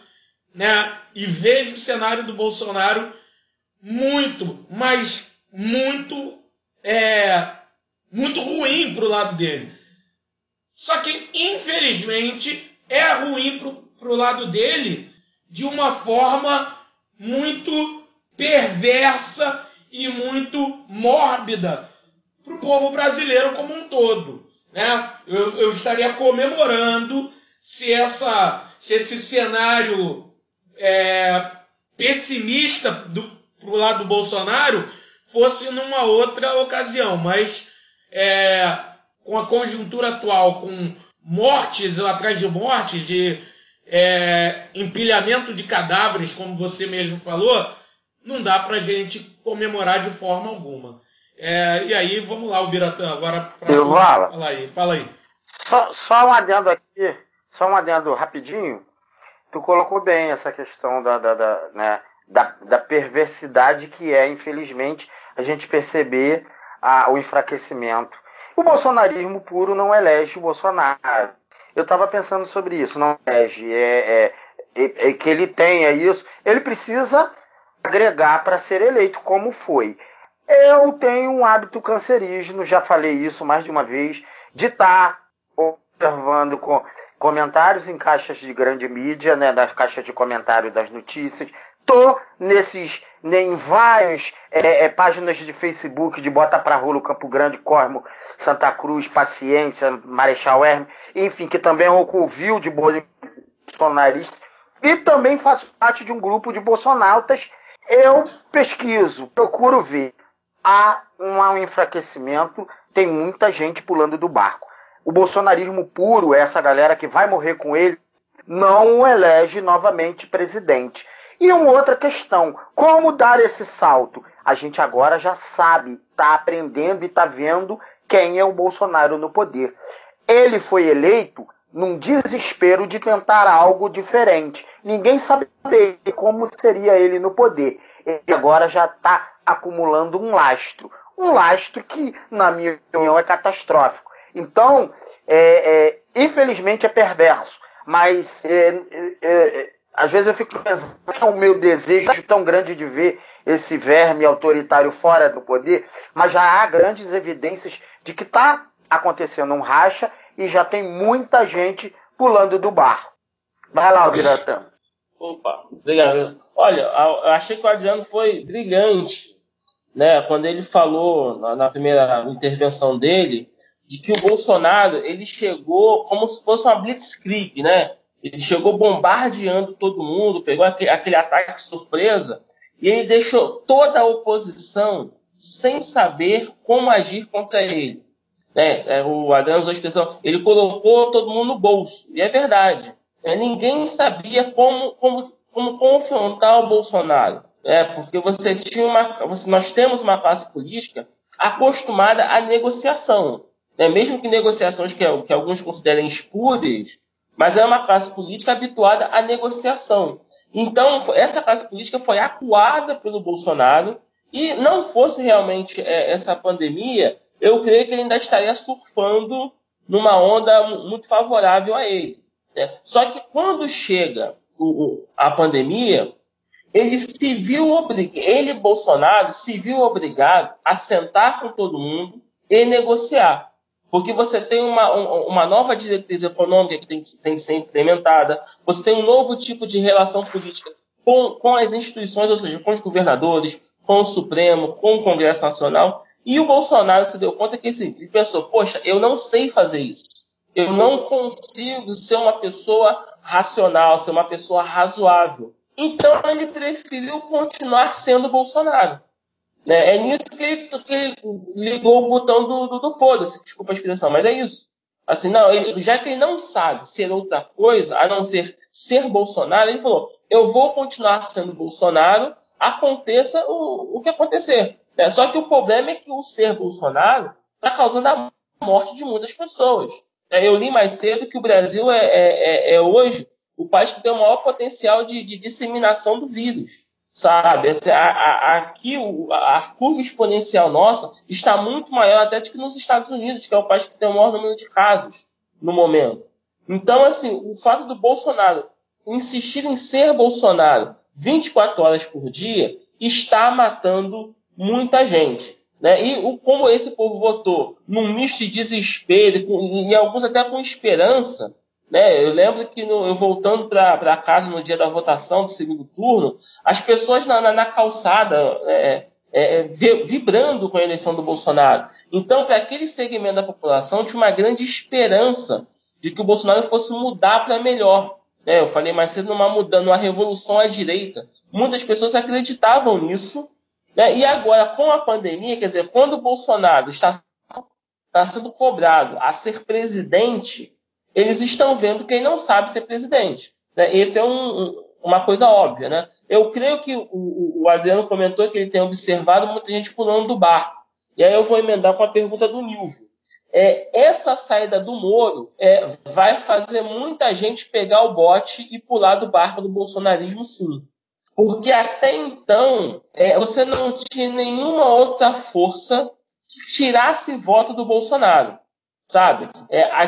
né? E vejo o cenário do Bolsonaro muito, mas muito, é, muito ruim para o lado dele. Só que, infelizmente, é ruim para o lado dele de uma forma muito perversa e muito mórbida para o povo brasileiro como um todo. Né? Eu, eu estaria comemorando se, essa, se esse cenário é, pessimista do pro lado do Bolsonaro fosse numa outra ocasião, mas é, com a conjuntura atual, com mortes atrás de mortes, de é, empilhamento de cadáveres, como você mesmo falou, não dá para gente comemorar de forma alguma. É, e aí, vamos lá, o Biratã, agora para falar aí. Fala aí. Só, só um adendo aqui, só um adendo rapidinho. Tu colocou bem essa questão da, da, da, né, da, da perversidade que é, infelizmente, a gente perceber a, o enfraquecimento. O bolsonarismo puro não elege o Bolsonaro. Eu estava pensando sobre isso, não elege. É, é, é, que ele tenha isso. Ele precisa agregar para ser eleito, como foi. Eu tenho um hábito cancerígeno, já falei isso mais de uma vez, de estar tá observando com comentários em caixas de grande mídia, né, nas caixas de comentário das notícias. Tô nesses, em várias é, é, páginas de Facebook de Bota pra Rolo, Campo Grande, Cormo, Santa Cruz, Paciência, Marechal Hermes, enfim, que também é um covil de bolsonaristas. E também faço parte de um grupo de bolsonautas. Eu pesquiso, procuro ver há um enfraquecimento, tem muita gente pulando do barco. O bolsonarismo puro, essa galera que vai morrer com ele, não o elege novamente presidente. E uma outra questão, como dar esse salto? A gente agora já sabe, está aprendendo e está vendo quem é o Bolsonaro no poder. Ele foi eleito num desespero de tentar algo diferente. Ninguém sabe como seria ele no poder. Ele agora já está acumulando um lastro. Um lastro que, na minha opinião, é catastrófico. Então, é, é, infelizmente é perverso. Mas é, é, é às vezes eu fico pensando é o meu desejo tão grande de ver esse verme autoritário fora do poder, mas já há grandes evidências de que está acontecendo um racha e já tem muita gente pulando do barco. Vai lá, Biratã. Opa, obrigado. Olha, eu achei que o Adriano foi brilhante, né? Quando ele falou na primeira intervenção dele de que o Bolsonaro ele chegou como se fosse uma blitzkrieg, né? Ele chegou bombardeando todo mundo, pegou aquele, aquele ataque surpresa e ele deixou toda a oposição sem saber como agir contra ele. Né? É, o Adriano usou a expressão, ele colocou todo mundo no bolso. E é verdade. É, ninguém sabia como, como, como confrontar o Bolsonaro. É, porque você tinha uma, você, nós temos uma classe política acostumada à negociação. Né? Mesmo que negociações que, que alguns considerem espúreas, mas é uma classe política habituada à negociação. Então, essa classe política foi acuada pelo Bolsonaro e não fosse realmente é, essa pandemia, eu creio que ele ainda estaria surfando numa onda muito favorável a ele. Né? Só que quando chega o, a pandemia, ele se viu obrigado, ele, Bolsonaro, se viu obrigado a sentar com todo mundo e negociar porque você tem uma, uma nova diretriz econômica que tem, tem que ser implementada, você tem um novo tipo de relação política com, com as instituições, ou seja, com os governadores, com o Supremo, com o Congresso Nacional, e o Bolsonaro se deu conta que assim, ele pensou, poxa, eu não sei fazer isso. Eu não consigo ser uma pessoa racional, ser uma pessoa razoável. Então ele preferiu continuar sendo Bolsonaro. Né? É nisso que ele, que ele ligou o botão do, do, do foda-se, desculpa a expressão, mas é isso. Assim, não, ele, já que ele não sabe ser outra coisa, a não ser ser Bolsonaro, ele falou: eu vou continuar sendo Bolsonaro, aconteça o, o que acontecer. É, só que o problema é que o ser Bolsonaro está causando a morte de muitas pessoas. É, eu li mais cedo que o Brasil é, é, é, é hoje o país que tem o maior potencial de, de disseminação do vírus sabe? Aqui a curva exponencial nossa está muito maior até do que nos Estados Unidos, que é o país que tem o maior número de casos no momento. Então, assim, o fato do Bolsonaro insistir em ser Bolsonaro 24 horas por dia está matando muita gente. Né? E o, como esse povo votou num misto de desespero e, e alguns até com esperança, né? Eu lembro que no, eu voltando para casa no dia da votação do segundo turno, as pessoas na, na, na calçada é, é, vibrando com a eleição do Bolsonaro. Então, para aquele segmento da população, tinha uma grande esperança de que o Bolsonaro fosse mudar para melhor. Né? Eu falei mais cedo numa mudança, numa revolução à direita. Muitas pessoas acreditavam nisso. Né? E agora, com a pandemia, quer dizer, quando o Bolsonaro está, está sendo cobrado a ser presidente, eles estão vendo quem não sabe ser presidente. Né? Esse é um, um, uma coisa óbvia. Né? Eu creio que o, o, Adriano comentou que ele tem observado muita gente pulando do barco. E aí eu vou emendar com a pergunta do Nilvio. É, essa saída do Moro é, vai fazer muita gente pegar o bote e pular do barco do bolsonarismo, sim. Porque até então é, você não tinha nenhuma outra força que tirasse voto do Bolsonaro sabe? É, a,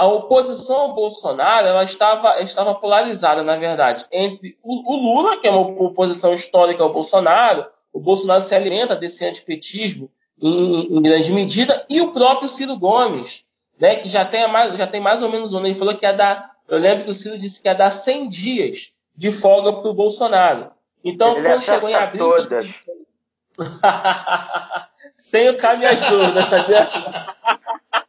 a, oposição ao Bolsonaro ela estava, estava polarizada, na verdade, entre o, o, Lula, que é uma oposição histórica ao Bolsonaro, o Bolsonaro se alimenta desse antipetismo em, em grande medida, e o próprio Ciro Gomes, né, que já tem, mais, já tem mais ou menos um ano, ele falou que ia dar, eu lembro que o Ciro disse que ia dar 100 dias de folga para o Bolsonaro. Então, ele quando chegou em abril... Todas. Tenho cá minhas dúvidas, sabia?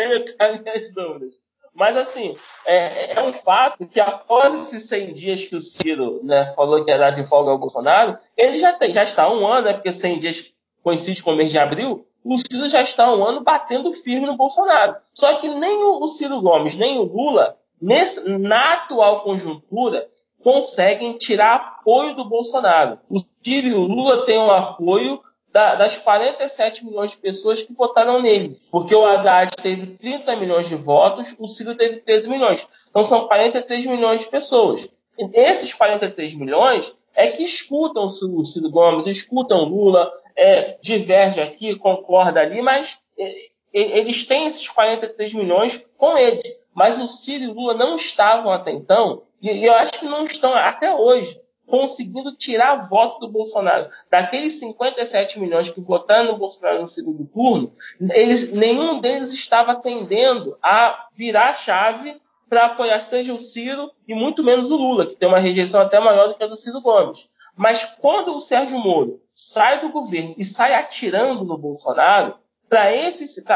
tenho as minhas dúvidas. Mas, assim, é, é, um fato que após esses 100 dias que o Ciro né, falou que ia dar de folga ao Bolsonaro, ele já, tem, já está um ano, né, porque 100 dias coincide com o mês de abril, o Ciro já está um ano batendo firme no Bolsonaro. Só que nem o, Ciro Gomes, nem o Lula, nesse, na atual conjuntura, conseguem tirar apoio do Bolsonaro. O Ciro e o Lula têm um apoio da, das 47 milhões de pessoas que votaram nele. Porque o Haddad teve 30 milhões de votos, o Ciro teve 13 milhões. Então são 43 milhões de pessoas. Esses 43 milhões é que escutam o Ciro Gomes, escutam Lula, é, diverge aqui, concorda ali, mas é, eles têm esses 43 milhões com ele. Mas o Ciro e o Lula não estavam até então, e eu acho que não estão até hoje, conseguindo tirar voto do Bolsonaro. Daqueles 57 milhões que votaram no Bolsonaro no segundo turno, eles, nenhum deles estava tendendo a virar a chave para apoiar seja o Ciro e muito menos o Lula, que tem uma rejeição até maior do que a do Ciro Gomes. Mas quando o Sérgio Moro sai do governo e sai atirando no Bolsonaro, para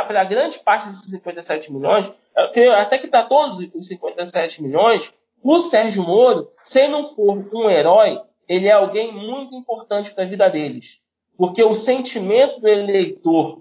para grande parte desses 57 milhões, até que está todos os 57 milhões, o Sérgio Moro, se não for um herói, ele é alguém muito importante para a vida deles. Porque o sentimento do eleitor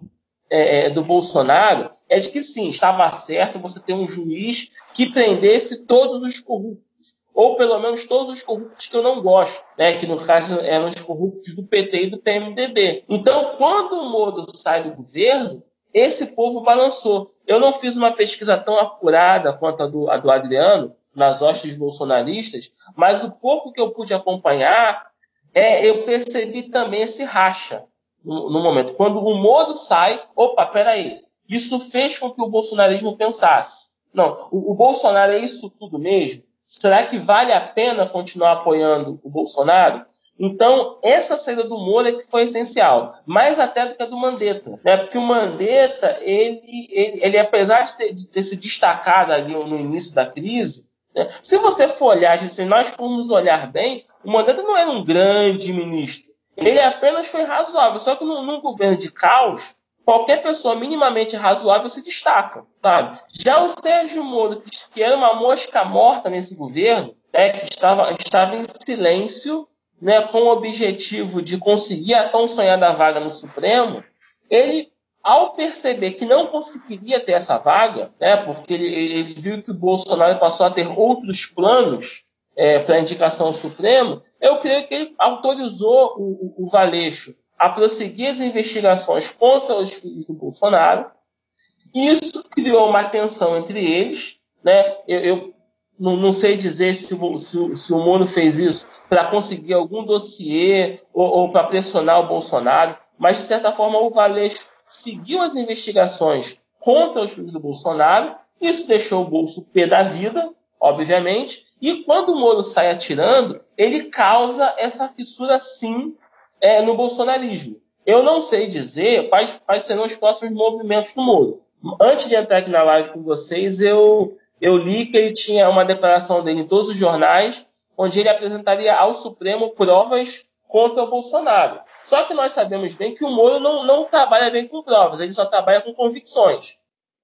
é, é, do Bolsonaro é de que sim, estava certo você ter um juiz que prendesse todos os corruptos, ou pelo menos todos os corruptos que eu não gosto, né? que no caso eram os corruptos do PT e do PMDB. Então, quando o Moro sai do governo, esse povo balançou. Eu não fiz uma pesquisa tão apurada quanto a do, a do Adriano, nas hostes bolsonaristas, mas o pouco que eu pude acompanhar, é, eu percebi também esse racha no, no momento. Quando o Moro sai, opa, peraí, isso fez com que o bolsonarismo pensasse. Não, o, o Bolsonaro é isso tudo mesmo? Será que vale a pena continuar apoiando o Bolsonaro? Então, essa saída do Moro é que foi essencial, mais até do que a do Mandetta, né? porque o Mandetta, ele, ele, ele apesar de ter, de ter se destacado ali no início da crise, né? Se você for olhar, se nós formos olhar bem, o Mandetta não era um grande ministro. Ele apenas foi razoável. Só que num, num governo de caos, qualquer pessoa minimamente razoável se destaca, sabe? Já o Sérgio Moro, que era uma mosca morta nesse governo, né, que estava, estava em silêncio, né, com o objetivo de conseguir a tão sonhada vaga no Supremo, ele ao perceber que não conseguiria ter essa vaga, né, porque ele, ele viu que o Bolsonaro passou a ter outros planos é, para indicação ao Supremo, eu creio que ele autorizou o, o, o Valeixo a prosseguir as investigações contra os filhos do Bolsonaro. Isso criou uma tensão entre eles. Né? Eu, eu não, não, sei dizer se o, se, se o Moro fez isso para conseguir algum dossiê ou, ou para pressionar o Bolsonaro, mas de certa forma o Valeixo seguiu as investigações contra os filhos do Bolsonaro. Isso deixou o bolso pé da vida, obviamente. E quando o Moro sai atirando, ele causa essa fissura sim é, no bolsonarismo. Eu não sei dizer quais, quais serão os próximos movimentos do Moro. Antes de entrar aqui na live com vocês, eu, eu li que ele tinha uma declaração dele em todos os jornais, onde ele apresentaria ao Supremo provas contra o Bolsonaro. Só que nós sabemos bem que o Moro não, não trabalha bem com provas, ele só trabalha com convicções.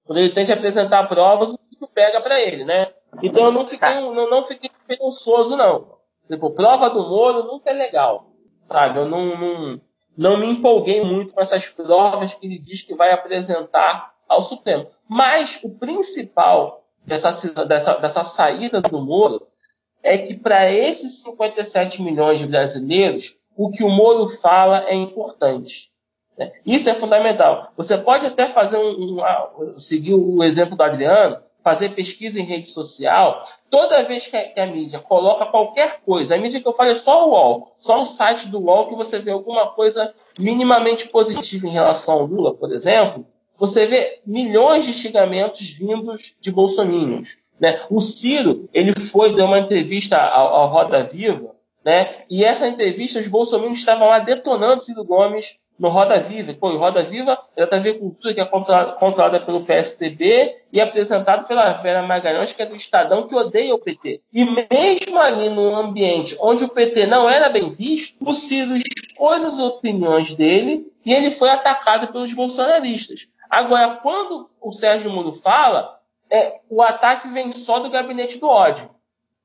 Quando ele tenta apresentar provas, o pega para ele, né? Então eu não fiquei, não, não fiquei não. Tipo, prova do Moro nunca é legal, sabe? Eu não, não, não me empolguei muito com essas provas que ele diz que vai apresentar ao Supremo. Mas o principal dessa, dessa, dessa saída do Moro é que para esses 57 milhões de brasileiros, o que o Moro fala é importante. Né? Isso é fundamental. Você pode até fazer um, um, seguir o exemplo do Adriano, fazer pesquisa em rede social. Toda vez que a, que a, mídia coloca qualquer coisa, a mídia que eu falo é só o UOL, só o site do UOL que você vê alguma coisa minimamente positiva em relação ao Lula, por exemplo, você vê milhões de xingamentos vindos de bolsominions. Né? O Ciro, ele foi, deu uma entrevista ao, ao Roda Viva, né? E essa entrevista, os bolsominions estavam lá detonando Ciro Gomes no Roda Viva. Pô, Roda Viva é a TV Cultura, que é controlada pelo PSDB e apresentado pela Vera Magalhães, que é do Estadão, que odeia o PT. E mesmo ali no ambiente onde o PT não era bem visto, o Ciro expôs as opiniões dele e ele foi atacado pelos bolsonaristas. Agora, quando o Sérgio Moro fala, é, o ataque vem só do gabinete do ódio.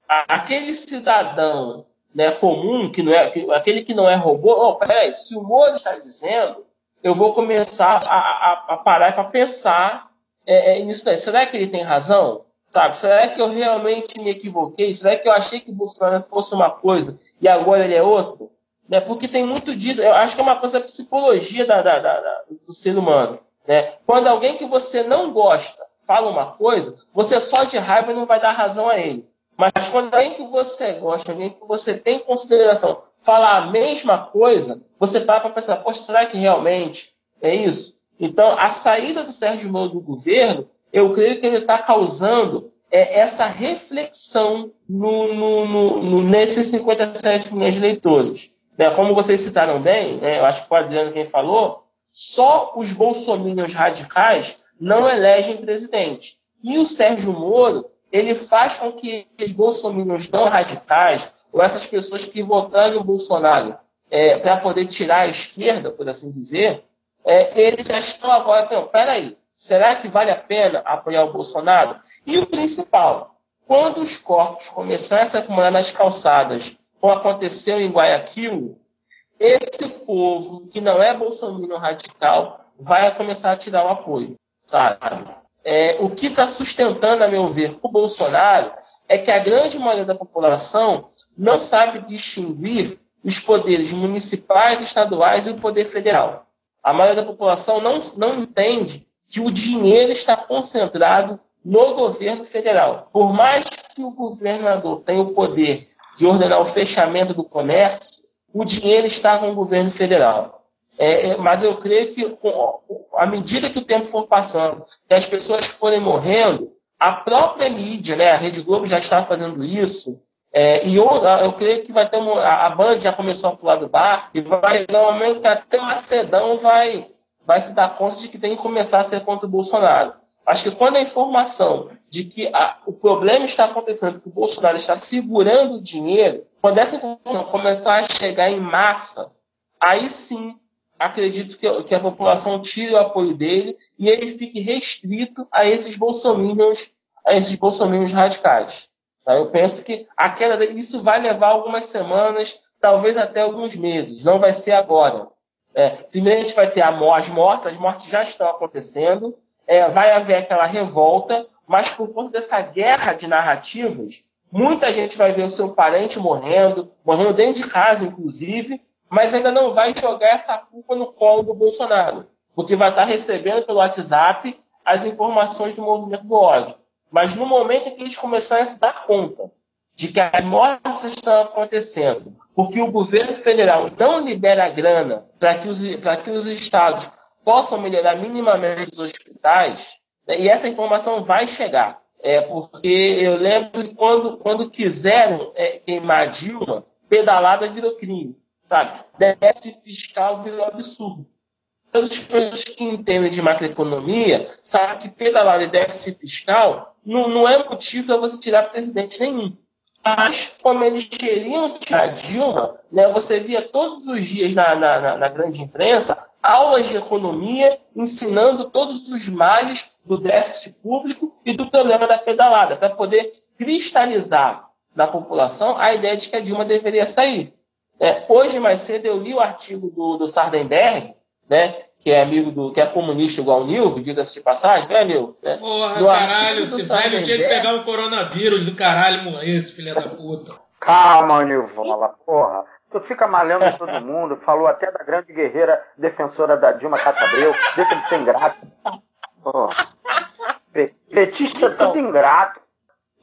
Aquele cidadão né, comum, que não é, que, aquele que não é robô, oh, peraí, se o Moro está dizendo, eu vou começar a, a, a parar para pensar é, é, nisso daí. Será que ele tem razão? Sabe? Será que eu realmente me equivoquei? Será que eu achei que o Bolsonaro fosse uma coisa e agora ele é outro? Né? Porque tem muito disso. Eu acho que é uma coisa da psicologia da, da, da, do ser humano. Né? Quando alguém que você não gosta fala uma coisa, você só de raiva não vai dar razão a ele. Mas quando alguém que você gosta, alguém que você tem consideração, fala a mesma coisa, você para para pensar, poxa, será que realmente é isso? Então, a saída do Sérgio Moro do governo, eu creio que ele está causando é, essa reflexão no, no, no, nesses 57 milhões de leitores. Né? Como vocês citaram bem, né? eu acho que foi o Adriano quem falou, só os bolsominions radicais não elegem presidente. E o Sérgio Moro ele faz com que os bolsominions não radicais, ou essas pessoas que votaram no Bolsonaro é, para poder tirar a esquerda, por assim dizer, é, eles já estão agora, não, peraí, será que vale a pena apoiar o Bolsonaro? E o principal, quando os corpos começarem a se acumular nas calçadas, como aconteceu em Guayaquil, esse povo que não é bolsominion radical vai começar a tirar o apoio, sabe? É, o que está sustentando, a meu ver, o Bolsonaro é que a grande maioria da população não sabe distinguir os poderes municipais, estaduais e o poder federal. A maioria da população não, não entende que o dinheiro está concentrado no governo federal. Por mais que o governador tenha o poder de ordenar o fechamento do comércio, o dinheiro está com o governo federal. É, é, mas eu creio que, à medida que o tempo for passando, que as pessoas forem morrendo, a própria mídia, né, a Rede Globo já está fazendo isso, é, e eu, eu, creio que vai ter uma, a Band já começou a pular do bar, e vai dar um momento que até o Macedão vai, vai se dar conta de que tem que começar a ser contra o Bolsonaro. Acho que quando a informação de que a, o problema está acontecendo, que o Bolsonaro está segurando o dinheiro, quando essa informação começar a chegar em massa, aí sim acredito que, que, a população tire o apoio dele e ele fique restrito a esses bolsominions, a esses bolsominions radicais. Tá? Eu penso que aquela, isso vai levar algumas semanas, talvez até alguns meses. Não vai ser agora. É, primeiro a gente vai ter a, as mortes, as mortes já estão acontecendo, é, vai haver aquela revolta, mas por conta dessa guerra de narrativas, muita gente vai ver o seu parente morrendo, morrendo dentro de casa, inclusive, mas ainda não vai jogar essa culpa no colo do Bolsonaro, porque vai estar recebendo pelo WhatsApp as informações do movimento do ódio. Mas no momento em que eles começarem a se dar conta de que as mortes estão acontecendo, porque o governo federal não libera grana para que, os, que os estados possam melhorar minimamente os hospitais, né, e essa informação vai chegar. É, porque eu lembro que quando, quando quiseram é, queimar Dilma, pedalada virou crime sabe? Déficit fiscal virou absurdo. As pessoas que entendem de macroeconomia sabem que pedalar de déficit fiscal não, não é motivo para você tirar presidente nenhum. Mas, como eles queriam tirar Dilma, né, você via todos os dias na, na, na grande imprensa aulas de economia ensinando todos os males do déficit público e do problema da pedalada, para poder cristalizar na população a ideia de que a Dilma deveria sair. É, hoje, mais cedo, eu li o artigo do, do Sardenberg, né, que é amigo do. que é comunista igual o Nilvo, diga-se de passagem, né, Nilvo? Né? Porra, do caralho, esse velho tinha que pegar o coronavírus do caralho e morrer, esse filho da puta. Calma, Nilvola, porra. Tu fica malhando todo mundo, falou até da grande guerreira defensora da Dilma Catabreu, deixa de ser ingrato. Porra. Petista então, tudo ingrato.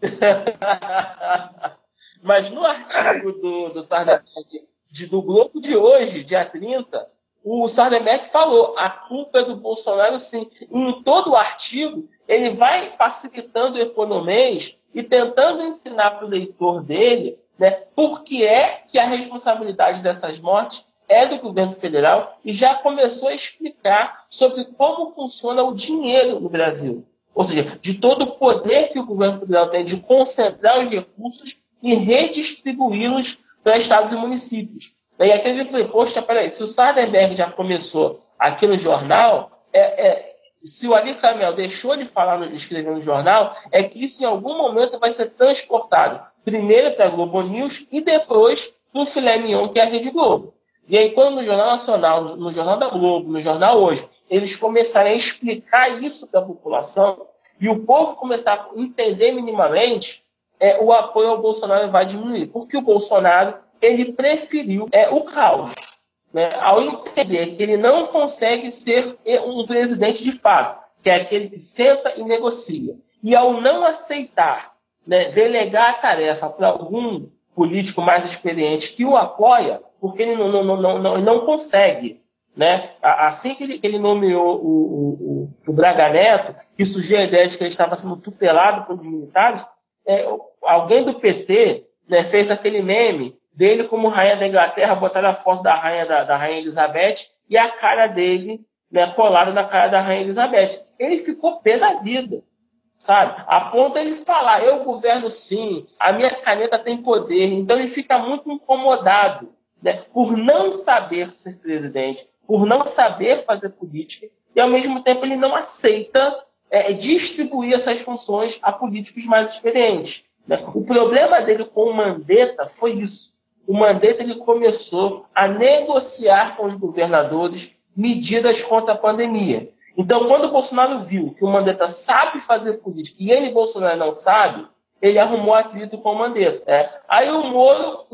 Mas no artigo do, do Sardenberg, de, do Globo de hoje, dia 30, o Sardenberg falou, a culpa é do Bolsonaro sim. E em todo o artigo, ele vai facilitando o economês e tentando ensinar para o leitor dele né, por que é que a responsabilidade dessas mortes é do governo federal e já começou a explicar sobre como funciona o dinheiro no Brasil. Ou seja, de todo o poder que o governo federal tem de concentrar os recursos e redistribuí-los para estados e municípios. E aquele ele falou, poxa, peraí, se o Sardenberg já começou aqui no jornal, é, é, se o Ali Camel deixou de falar, no, escrever no jornal, é que isso em algum momento vai ser transportado primeiro para a Globo News e depois para o filé mignon, que é a Rede Globo. E aí, quando no Jornal Nacional, no Jornal da Globo, no Jornal Hoje, eles começarem a explicar isso para a população e o povo começar a entender minimamente, é, o apoio ao Bolsonaro vai diminuir. Porque o Bolsonaro ele preferiu é, o caos. Né? Ao entender que ele não consegue ser um presidente de fato, que é aquele que senta e negocia, e ao não aceitar né, delegar a tarefa para algum político mais experiente que o apoia, porque ele não, não, não, não, não consegue. Né? Assim que ele, ele nomeou o, o, o, Braga Neto, que surgiu a ideia de que ele estava sendo tutelado pelos militares, é, alguém do PT né, fez aquele meme dele como rainha da Inglaterra, botaram a foto da rainha, da, da rainha Elizabeth e a cara dele né, colada na cara da rainha Elizabeth. Ele ficou pé da vida sabe? A ponto ele falar, eu governo sim, a minha caneta tem poder. Então ele fica muito incomodado, né? Por não saber ser presidente, por não saber fazer política, e ao mesmo tempo ele não aceita é, distribuir essas funções a políticos mais experientes. Né? O problema dele com o Mandetta foi isso. O Mandetta ele começou a negociar com os governadores medidas contra a pandemia. Então, quando o Bolsonaro viu que o Mandetta sabe fazer política e ele, Bolsonaro, não sabe, ele arrumou atrito com o Mandetta. Né? Aí o Moro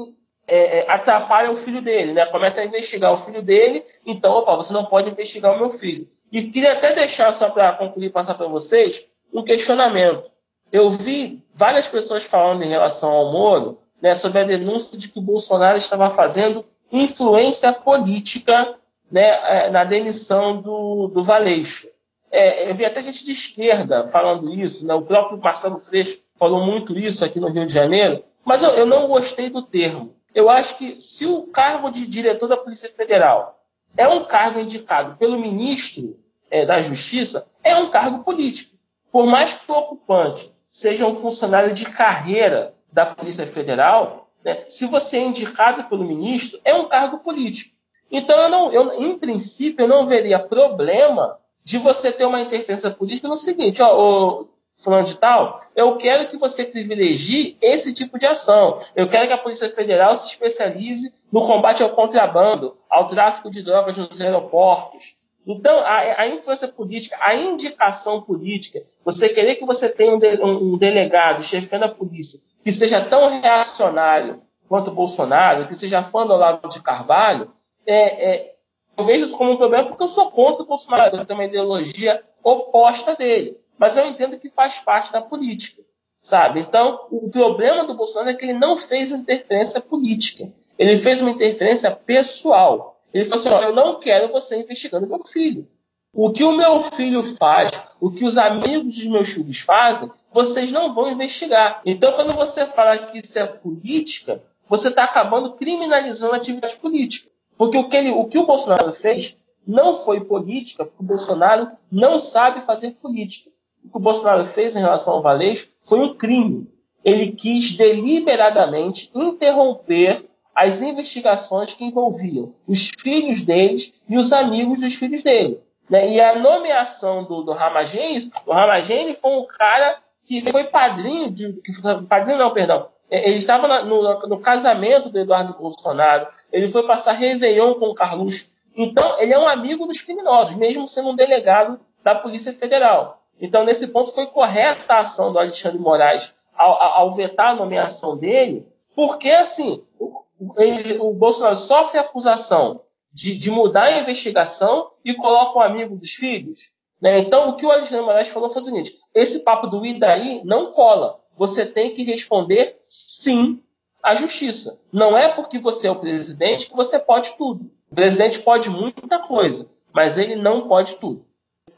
é, é, atrapalha o filho dele, né? começa a investigar o filho dele, então, opa, você não pode investigar o meu filho. E queria até deixar, só para concluir, passar para vocês, um questionamento. Eu vi várias pessoas falando em relação ao Moro né, sobre a denúncia de que o Bolsonaro estava fazendo influência política né, é, na demissão do, do Valeixo. É, eu vi até gente de esquerda falando isso, né? o próprio Marcelo Freixo falou muito isso aqui no Rio de Janeiro, mas eu, eu não gostei do termo. Eu acho que se o cargo de diretor da Polícia Federal é um cargo indicado pelo ministro é, da Justiça, é um cargo político. Por mais que o ocupante seja um funcionário de carreira da Polícia Federal, né, se você é indicado pelo ministro, é um cargo político. Então, eu não, eu, em princípio, eu não veria problema de você ter uma interferência política no seguinte, ó, ô, fulano de tal, eu quero que você privilegie esse tipo de ação. Eu quero que a Polícia Federal se especialize no combate ao contrabando, ao tráfico de drogas nos aeroportos. Então, a, a influência política, a indicação política, você querer que você tenha um, de, um delegado chefando a polícia que seja tão reacionário quanto Bolsonaro, que seja fã do Olavo de Carvalho, é, é, eu vejo isso como um problema porque eu sou contra o Bolsonaro, eu tenho uma ideologia oposta dele. Mas eu entendo que faz parte da política, sabe? Então, o problema do Bolsonaro é que ele não fez interferência política. Ele fez uma interferência pessoal. Ele falou assim: eu não quero você investigando meu filho. O que o meu filho faz, o que os amigos dos meus filhos fazem, vocês não vão investigar. Então, quando você fala que isso é política, você está acabando criminalizando a atividade política. Porque o que, ele, o que o Bolsonaro fez não foi política, porque o Bolsonaro não sabe fazer política. O que o Bolsonaro fez em relação ao Valeixo foi um crime. Ele quis deliberadamente interromper as investigações que envolviam os filhos deles e os amigos dos filhos dele. Né? E a nomeação do, do o Ramagene foi um cara que foi padrinho, de, que, padrinho não, perdão, é, ele estava no, no, casamento do Eduardo Bolsonaro, ele foi passar Réveillon com o Carluxo. Então, ele é um amigo dos criminosos, mesmo sendo um delegado da Polícia Federal. Então, nesse ponto, foi correta a ação do Alexandre Moraes ao, ao vetar a nomeação dele, porque, assim, o, ele, o Bolsonaro sofre acusação de, de, mudar a investigação e coloca um amigo dos filhos. Né? Então, o que o Alexandre Moraes falou foi o seguinte: esse papo do e daí não cola você tem que responder sim à justiça. Não é porque você é o presidente que você pode tudo. O presidente pode muita coisa, mas ele não pode tudo.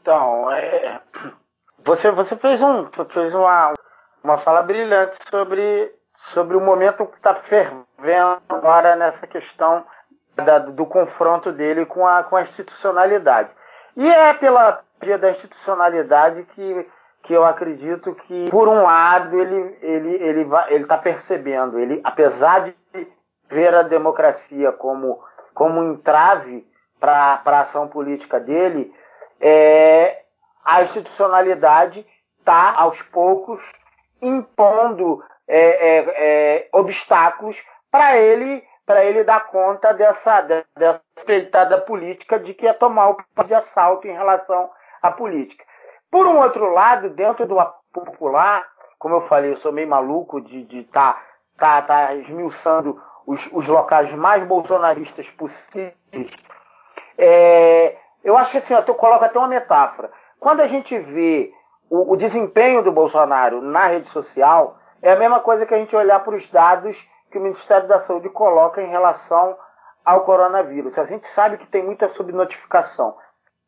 Então, é... você, você fez, um, fez uma, uma fala brilhante sobre, sobre o momento que está fervendo agora nessa questão da, do confronto dele com a, com a institucionalidade. E é pela via da institucionalidade que que eu acredito que, por um lado, ele ele ele ele está percebendo, ele apesar de ver a democracia como como um entrave para a ação política dele, é, a institucionalidade está aos poucos impondo é, é, é obstáculos para ele para ele dar conta dessa, dessa respeitada política de que é tomar o de assalto em relação à política. Por um outro lado, dentro do popular, como eu falei, eu sou meio maluco de estar tá, tá, tá esmiuçando os, os locais mais bolsonaristas possíveis. É, eu acho que assim, eu coloco até uma metáfora. Quando a gente vê o, o desempenho do Bolsonaro na rede social, é a mesma coisa que a gente olhar para os dados que o Ministério da Saúde coloca em relação ao coronavírus. A gente sabe que tem muita subnotificação.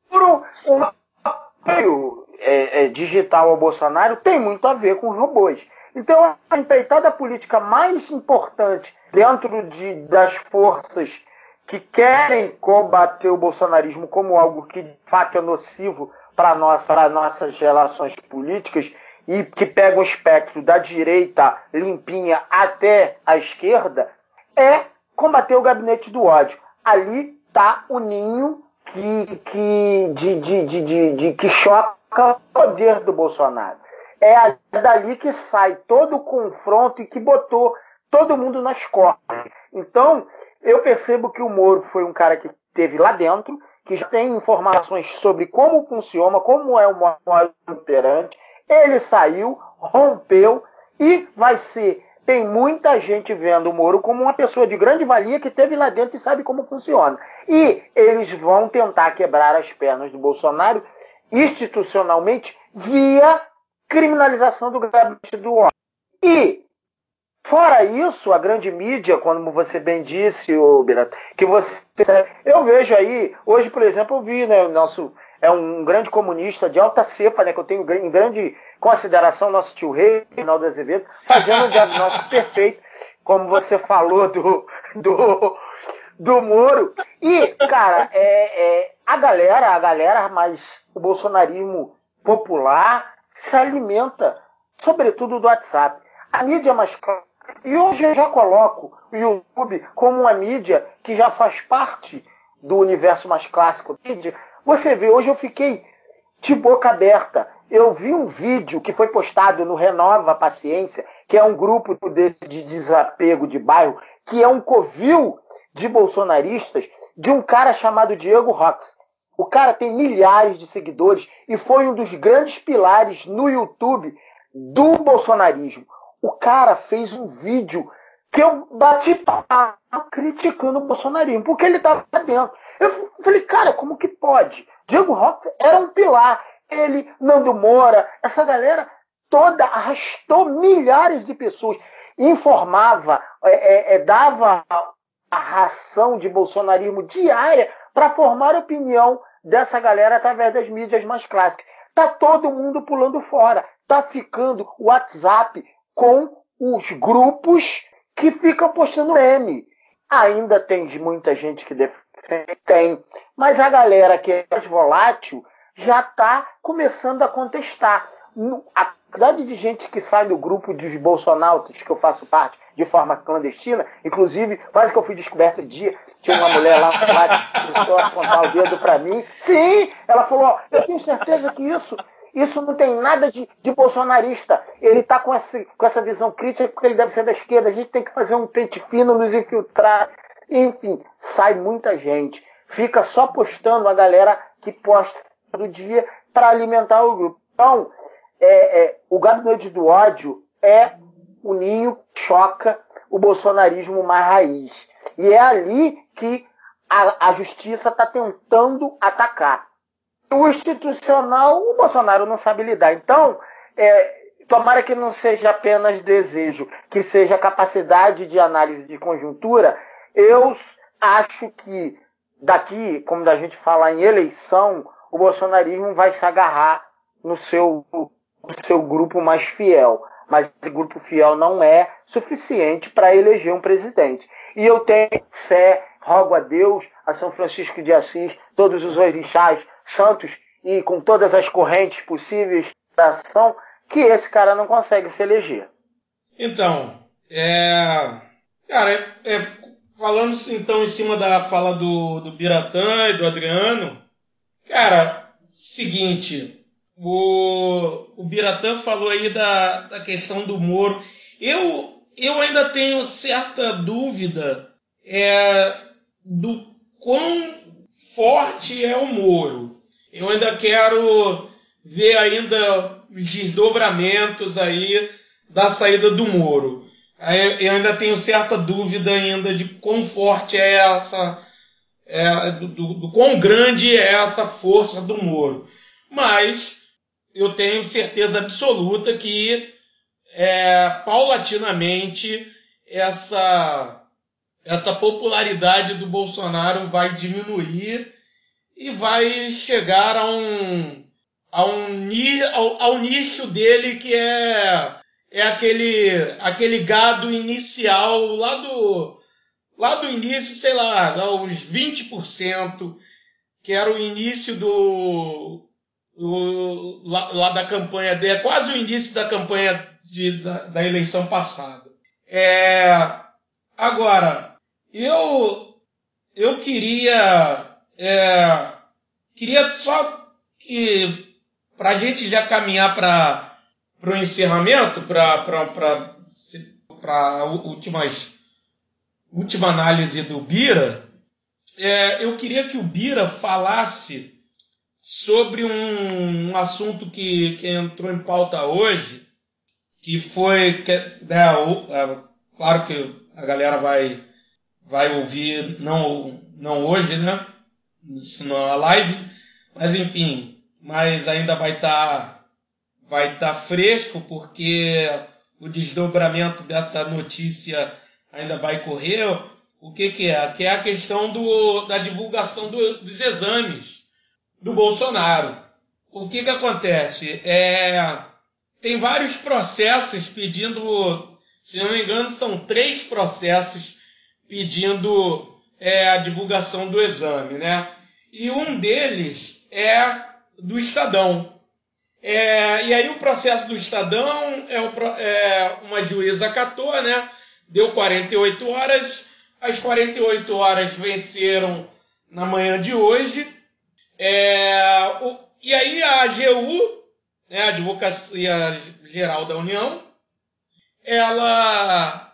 Por um, um apoio é, é, digital ao Bolsonaro tem muito a ver com os robôs. Então, a empreitada política mais importante dentro de, das forças que querem combater o bolsonarismo como algo que de fato é nocivo para nossa, nossas relações políticas e que pega o espectro da direita limpinha até a esquerda, é combater o gabinete do ódio. Ali está o ninho que, que, de, de, de, de, que choca o poder do Bolsonaro. É dali que sai todo o confronto e que botou todo mundo nas costas. Então, eu percebo que o Moro foi um cara que teve lá dentro, que já tem informações sobre como funciona, como é o modo operante. Ele saiu, rompeu e vai ser. Tem muita gente vendo o Moro como uma pessoa de grande valia que teve lá dentro e sabe como funciona. E eles vão tentar quebrar as pernas do Bolsonaro institucionalmente via criminalização do gabinete do homem. E Fora isso, a grande mídia, como você bem disse, Birato, que você. Eu vejo aí, hoje, por exemplo, eu vi, né, o nosso. É um grande comunista de alta cepa, né? Que eu tenho em grande consideração, nosso tio Rei, Reinaldo Azevedo, fazendo um diagnóstico perfeito, como você falou do, do, do Moro. E, cara, é, é, a galera, a galera, mas o bolsonarismo popular se alimenta, sobretudo do WhatsApp. A mídia mais clara e hoje eu já coloco o YouTube como uma mídia que já faz parte do universo mais clássico. Você vê, hoje eu fiquei de boca aberta. Eu vi um vídeo que foi postado no Renova Paciência, que é um grupo de desapego de bairro, que é um covil de bolsonaristas, de um cara chamado Diego Rox. O cara tem milhares de seguidores e foi um dos grandes pilares no YouTube do bolsonarismo. O cara fez um vídeo que eu bati pá criticando o bolsonarismo, porque ele estava dentro. Eu falei, cara, como que pode? Diego Rox era um pilar. Ele, Nando Moura, essa galera toda arrastou milhares de pessoas, informava, é, é, é dava a ração de bolsonarismo diária para formar opinião dessa galera através das mídias mais clássicas. Tá todo mundo pulando fora. Tá ficando o WhatsApp com os grupos que ficam postando meme. Ainda tem muita gente que defende, tem, mas a galera que é mais volátil já está começando a contestar. A quantidade de gente que sai do grupo dos bolsonautas, que eu faço parte, de forma clandestina, inclusive, quase que eu fui descoberta de dia, tinha uma mulher lá, que começou a apontar o dedo para mim. Sim, ela falou, eu tenho certeza que isso isso não tem nada de, de bolsonarista. Ele está com, com essa visão crítica porque ele deve ser da esquerda. A gente tem que fazer um pente fino, nos infiltrar. Enfim, sai muita gente. Fica só postando a galera que posta todo dia para alimentar o grupo. Então, é, é, o gabinete do ódio é o ninho que choca o bolsonarismo mais raiz. E é ali que a, a justiça está tentando atacar o institucional, o Bolsonaro não sabe lidar. Então, é, tomara que não seja apenas desejo, que seja capacidade de análise de conjuntura. Eu acho que daqui, como a gente fala em eleição, o bolsonarismo vai se agarrar no seu, no seu grupo mais fiel. Mas esse grupo fiel não é suficiente para eleger um presidente. E eu tenho fé, rogo a Deus, a São Francisco de Assis, todos os orixás, santos e com todas as correntes possíveis da ação, que esse cara não consegue se eleger. Então, é, cara, é, é, falando então em cima da fala do, do Biratã e do Adriano, cara, seguinte, o, o Biratã falou aí da, da questão do Moro. Eu, eu ainda tenho certa dúvida é, do quão forte é o Moro. Eu ainda quero ver ainda os desdobramentos aí da saída do Moro. eu ainda tenho certa dúvida ainda de quão forte é essa, é, do, do, do quão grande é essa força do Moro. Mas eu tenho certeza absoluta que é, paulatinamente essa essa popularidade do Bolsonaro vai diminuir e vai chegar a um, a um ao, ao nicho dele que é, é aquele, aquele gado inicial lá do, lá do início, sei lá, uns 20%, que era o início do, do lá, lá, da campanha dele, é quase o início da campanha de, da, da eleição passada. É, agora, eu, eu queria, é, queria só que, para a gente já caminhar para o encerramento, para a últimas, última análise do Bira, é, eu queria que o Bira falasse sobre um, um assunto que, que entrou em pauta hoje, que foi, que, né, é, claro que a galera vai vai ouvir, não, não hoje, né? Na live, mas enfim, mas ainda vai estar tá, vai tá fresco porque o desdobramento dessa notícia ainda vai correr. O que, que é? Que é a questão do, da divulgação do, dos exames do Bolsonaro. O que, que acontece? É, tem vários processos pedindo, se não me engano, são três processos pedindo é, a divulgação do exame, né? E um deles é do Estadão. É, e aí o processo do Estadão é, o, é, uma juíza acatou, né? Deu 48 horas. As 48 horas venceram na manhã de hoje. É, o, e aí a AGU, né, a Advocacia Geral da União, ela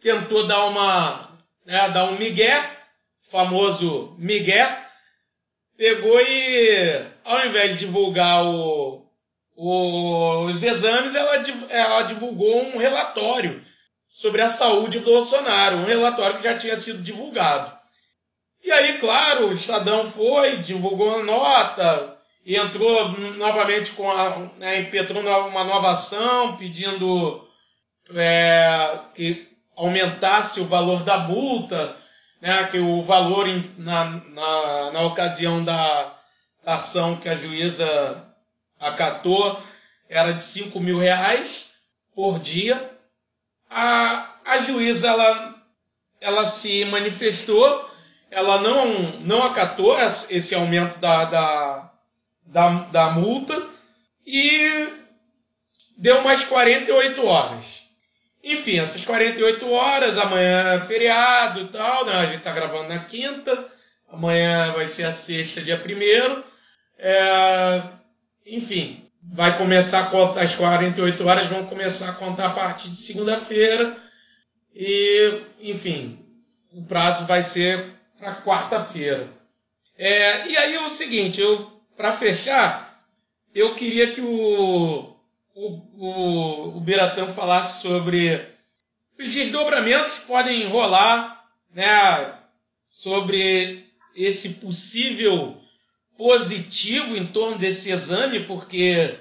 tentou dar uma né, dar um migué, famoso migué, pegou e, ao invés de divulgar o, o, os exames, ela, ela divulgou um relatório sobre a saúde do Bolsonaro, um relatório que já tinha sido divulgado. E aí, claro, o Estadão foi, divulgou uma nota e entrou novamente com a, né, impetrou uma nova ação pedindo é, que aumentasse o valor da multa, né, que o valor na, na, na ocasião da ação que a juíza acatou era de 5 mil reais por dia. A, a juíza ela, ela se manifestou, ela não, não acatou esse aumento da, da, da, da multa e deu mais 48 horas. Enfim, essas 48 horas, amanhã é feriado e tal, né? A gente tá gravando na quinta, amanhã vai ser a sexta, dia primeiro. É, enfim, vai começar as 48 horas vão começar a contar a partir de segunda-feira. E, enfim, o prazo vai ser para quarta-feira. É, e aí é o seguinte, eu para fechar, eu queria que o o, o, o Biratã falasse sobre os desdobramentos que podem rolar né, sobre esse possível positivo em torno desse exame, porque,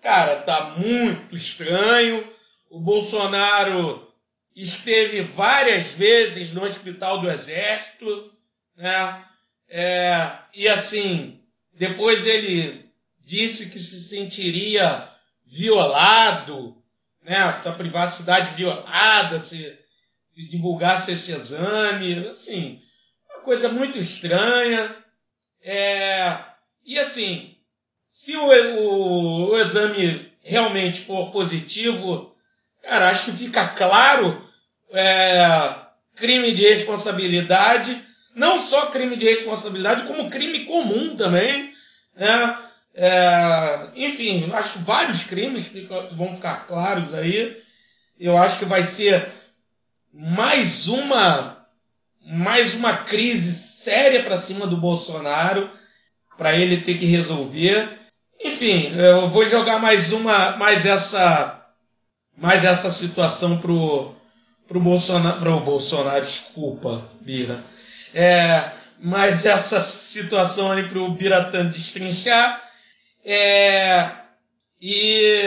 cara, tá muito estranho. O Bolsonaro esteve várias vezes no Hospital do Exército, né? É, e assim, depois ele disse que se sentiria violado, né, a privacidade violada, se, se divulgasse esse exame, assim, uma coisa muito estranha. É, e assim, se o, o, o exame realmente for positivo, cara, acho que fica claro é, crime de responsabilidade, não só crime de responsabilidade, como crime comum também, né? É, enfim, acho vários crimes que vão ficar claros aí. Eu acho que vai ser mais uma mais uma crise séria para cima do Bolsonaro para ele ter que resolver. Enfim, eu vou jogar mais uma mais essa mais essa situação pro pro Bolsonaro, pro Bolsonaro, desculpa, Bira. É, essa situação aí pro Biratã destrinchar. É, e,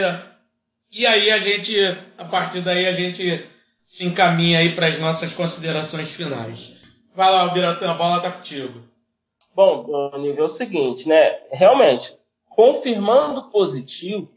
e aí a gente, a partir daí a gente se encaminha aí para as nossas considerações finais. Vai lá, Biratã, a bola tá contigo. Bom, nível é o seguinte, né? Realmente, confirmando positivo,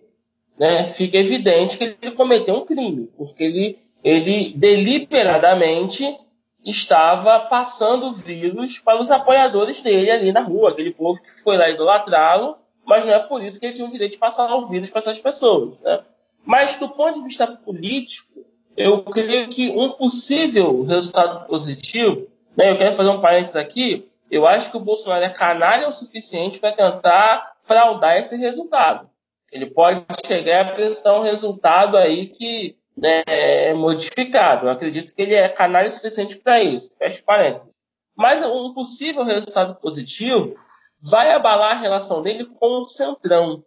né, fica evidente que ele cometeu um crime, porque ele, ele deliberadamente estava passando vírus para os apoiadores dele ali na rua, aquele povo que foi lá idolatrá-lo, mas não é por isso que ele tinha o direito de passar o vírus para essas pessoas. Né? Mas, do ponto de vista político, eu creio que um possível resultado positivo, né, eu quero fazer um parênteses aqui, eu acho que o Bolsonaro é canalha o suficiente para tentar fraudar esse resultado. Ele pode chegar a apresentar um resultado aí que né, é modificado. Eu acredito que ele é canalha o suficiente para isso. Fecha parênteses. Mas um possível resultado positivo vai abalar a relação dele com o Centrão.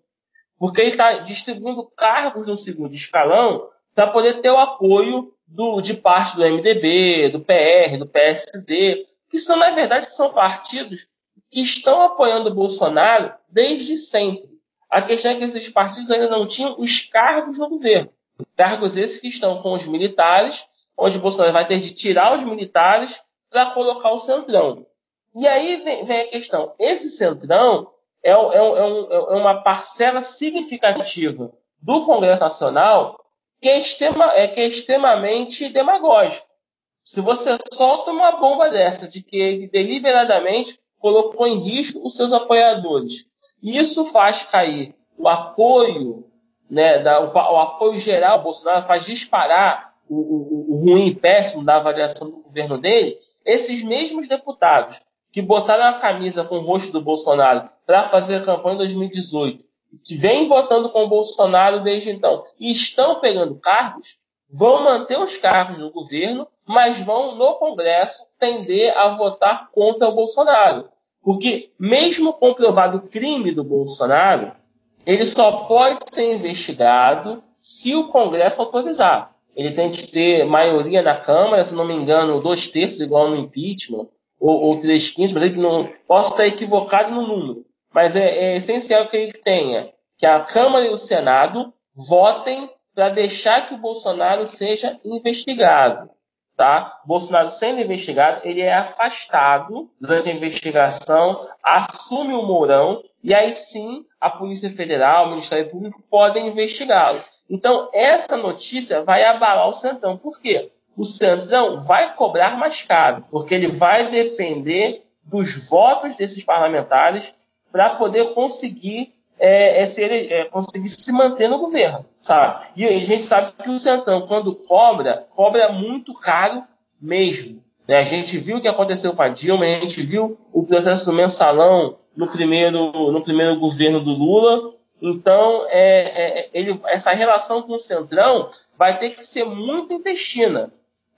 Porque ele está distribuindo cargos no segundo escalão para poder ter o apoio do, de parte do MDB, do PR, do PSD, que são, na verdade, que são partidos que estão apoiando o Bolsonaro desde sempre. A questão é que esses partidos ainda não tinham os cargos no governo. Cargos esses que estão com os militares, onde o Bolsonaro vai ter de tirar os militares para colocar o centrão. E aí vem, vem a questão: esse centrão é, é, é, um, é, uma parcela significativa do Congresso Nacional que é, extrema, é, que é extremamente demagógico. Se você solta uma bomba dessa, de que ele deliberadamente colocou em risco os seus apoiadores, isso faz cair o apoio, né, da, o, o, apoio geral ao Bolsonaro, faz disparar o, o, o ruim e péssimo da avaliação do governo dele. Esses mesmos deputados que botaram a camisa com o rosto do Bolsonaro para fazer a campanha em 2018, que vem votando com o Bolsonaro desde então e estão pegando cargos, vão manter os cargos no governo, mas vão no Congresso tender a votar contra o Bolsonaro. Porque, mesmo comprovado o crime do Bolsonaro, ele só pode ser investigado se o Congresso autorizar. Ele tem que ter maioria na Câmara, se não me engano, dois terços, igual no impeachment, ou, ou três quintos, mas não posso estar equivocado no número. Mas é, é essencial que ele tenha que a Câmara e o Senado votem para deixar que o Bolsonaro seja investigado tá? Bolsonaro sendo investigado, ele é afastado durante a investigação, assume o Mourão e aí sim a Polícia Federal, o Ministério Público podem investigá-lo. Então essa notícia vai abalar o Centrão. Por quê? O Centrão vai cobrar mais caro, porque ele vai depender dos votos desses parlamentares para poder conseguir é, é, ser, é, conseguir se manter no governo, sabe? E a gente sabe que o Centrão, quando cobra, cobra muito caro mesmo. Né? A gente viu o que aconteceu com a Dilma, a gente viu o processo do mensalão no primeiro, no primeiro governo do Lula. Então, é, é, ele, essa relação com o Centrão vai ter que ser muito intestina,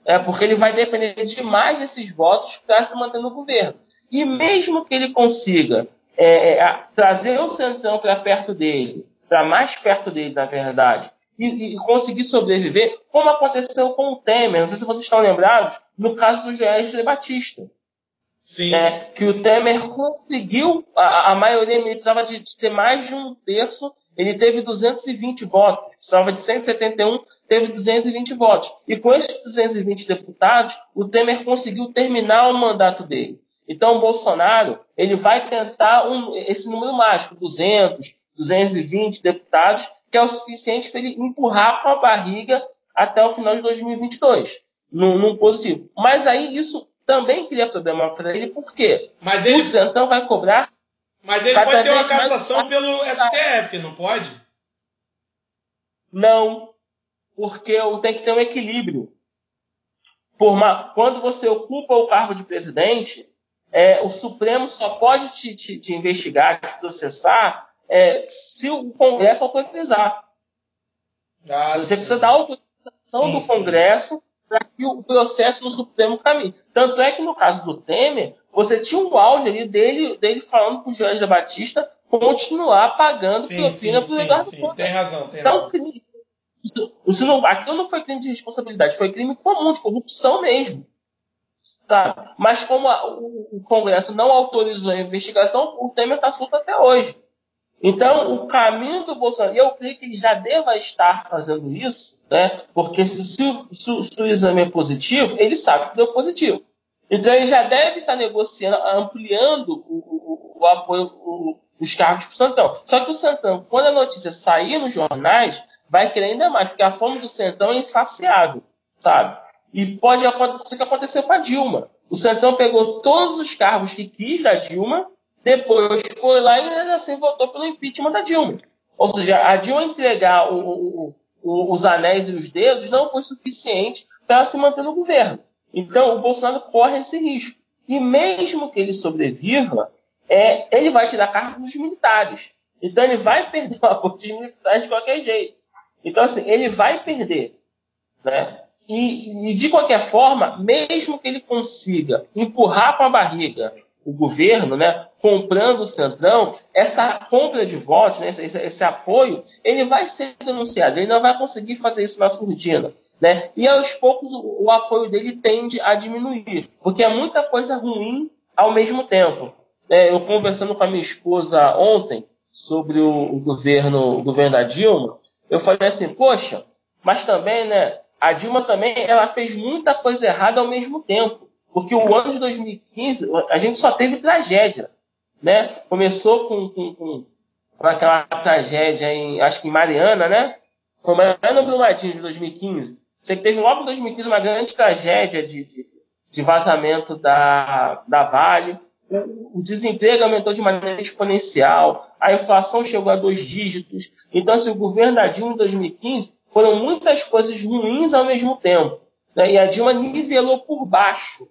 é, porque ele vai depender demais desses votos para se manter no governo. E mesmo que ele consiga é, é, trazer o Centrão para perto dele, para mais perto dele, na verdade, e, e, conseguir sobreviver, como aconteceu com o Temer. Não sei se vocês estão lembrados, no caso do Joesley Batista. Sim. É, que o Temer conseguiu, a, a maioria ele precisava de, de, ter mais de um terço, ele teve 220 votos, precisava de 171, teve 220 votos. E com esses 220 deputados, o Temer conseguiu terminar o mandato dele. Então, o Bolsonaro ele vai tentar um, esse número mágico, 200, 220 deputados, que é o suficiente para ele empurrar com a barriga até o final de 2022, num, num positivo. Mas aí isso também cria problema para ele, por quê? Mas ele... O Centrão vai cobrar. Mas ele pode ter uma cassação mais... pelo STF, não pode? Não, porque tem que ter um equilíbrio. Uma... Quando você ocupa o cargo de presidente, é, o Supremo só pode te, te, te investigar, te processar, é, se o Congresso autorizar. Ah, Você sim. precisa da autorização sim, do Congresso para que o processo no Supremo caminhe. Tanto é que no caso do Temer, você tinha um áudio ali dele, dele falando para o Jorge da Batista continuar pagando sim, propina para o Eduardo sim, Tem razão, tem então, razão. Isso não, aquilo não foi crime de responsabilidade, foi crime comum, de corrupção mesmo. Tá? Mas como a, o, o, Congresso não autorizou a investigação, o Temer está solto até hoje. Então, o caminho do Bolsonaro, eu creio que ele já deva estar fazendo isso, né? porque se, se, se, se o exame é positivo, ele sabe que deu positivo. Então, ele já deve estar negociando, ampliando o, o, o apoio, os cargos para o Santão. Só que o Santão, quando a notícia sair nos jornais, vai querer ainda mais, porque a fome do Santão é insaciável, sabe? E pode acontecer o que aconteceu com a Dilma. O Santão pegou todos os cargos que quis da Dilma, depois foi lá e ainda assim votou pelo impeachment da Dilma. Ou seja, a Dilma entregar o, o, o, os anéis e os dedos não foi suficiente para se manter no governo. Então, o Bolsonaro corre esse risco. E mesmo que ele sobreviva, é, ele vai tirar cargo dos militares. Então ele vai perder o apoio dos militares de qualquer jeito. Então, assim, ele vai perder. Né? E, e, de qualquer forma, mesmo que ele consiga empurrar com a barriga o governo, né, comprando o Centrão, essa compra de votos, né, esse, esse, apoio, ele vai ser denunciado. Ele não vai conseguir fazer isso na surdina. Né? E aos poucos o, o apoio dele tende a diminuir, porque é muita coisa ruim ao mesmo tempo. É, eu conversando com a minha esposa ontem sobre o, o, governo, o governo da Dilma, eu falei assim, poxa, mas também, né, a Dilma também, ela fez muita coisa errada ao mesmo tempo, porque o ano de 2015, a gente só teve tragédia, né? Começou com, com, com aquela tragédia em, acho que em Mariana, né? Foi Mariana Brumadinho de 2015. Você teve logo em 2015 uma grande tragédia de, de, de vazamento da, da Vale o desemprego aumentou de maneira exponencial, a inflação chegou a dois dígitos. Então, assim, o governo da Dilma em 2015 foram muitas coisas ruins ao mesmo tempo. Né? E a Dilma nivelou por baixo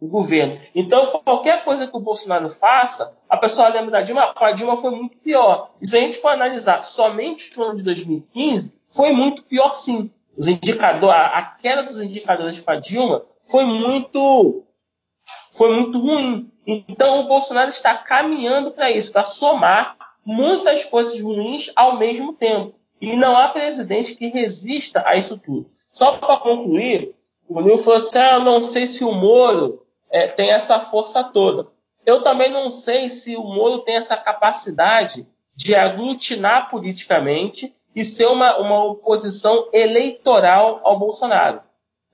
o governo. Então, qualquer coisa que o Bolsonaro faça, a pessoa lembra da Dilma, com a Dilma foi muito pior. E se a gente for analisar somente o ano de 2015, foi muito pior sim. Os indicadores, a queda dos indicadores com a Dilma foi muito, foi muito ruim. Então o Bolsonaro está caminhando para isso, para somar muitas coisas ruins ao mesmo tempo. E não há presidente que resista a isso tudo. Só para concluir, o Nil falou assim: ah, eu não sei se o Moro é, tem essa força toda. Eu também não sei se o Moro tem essa capacidade de aglutinar politicamente e ser uma, uma oposição eleitoral ao Bolsonaro.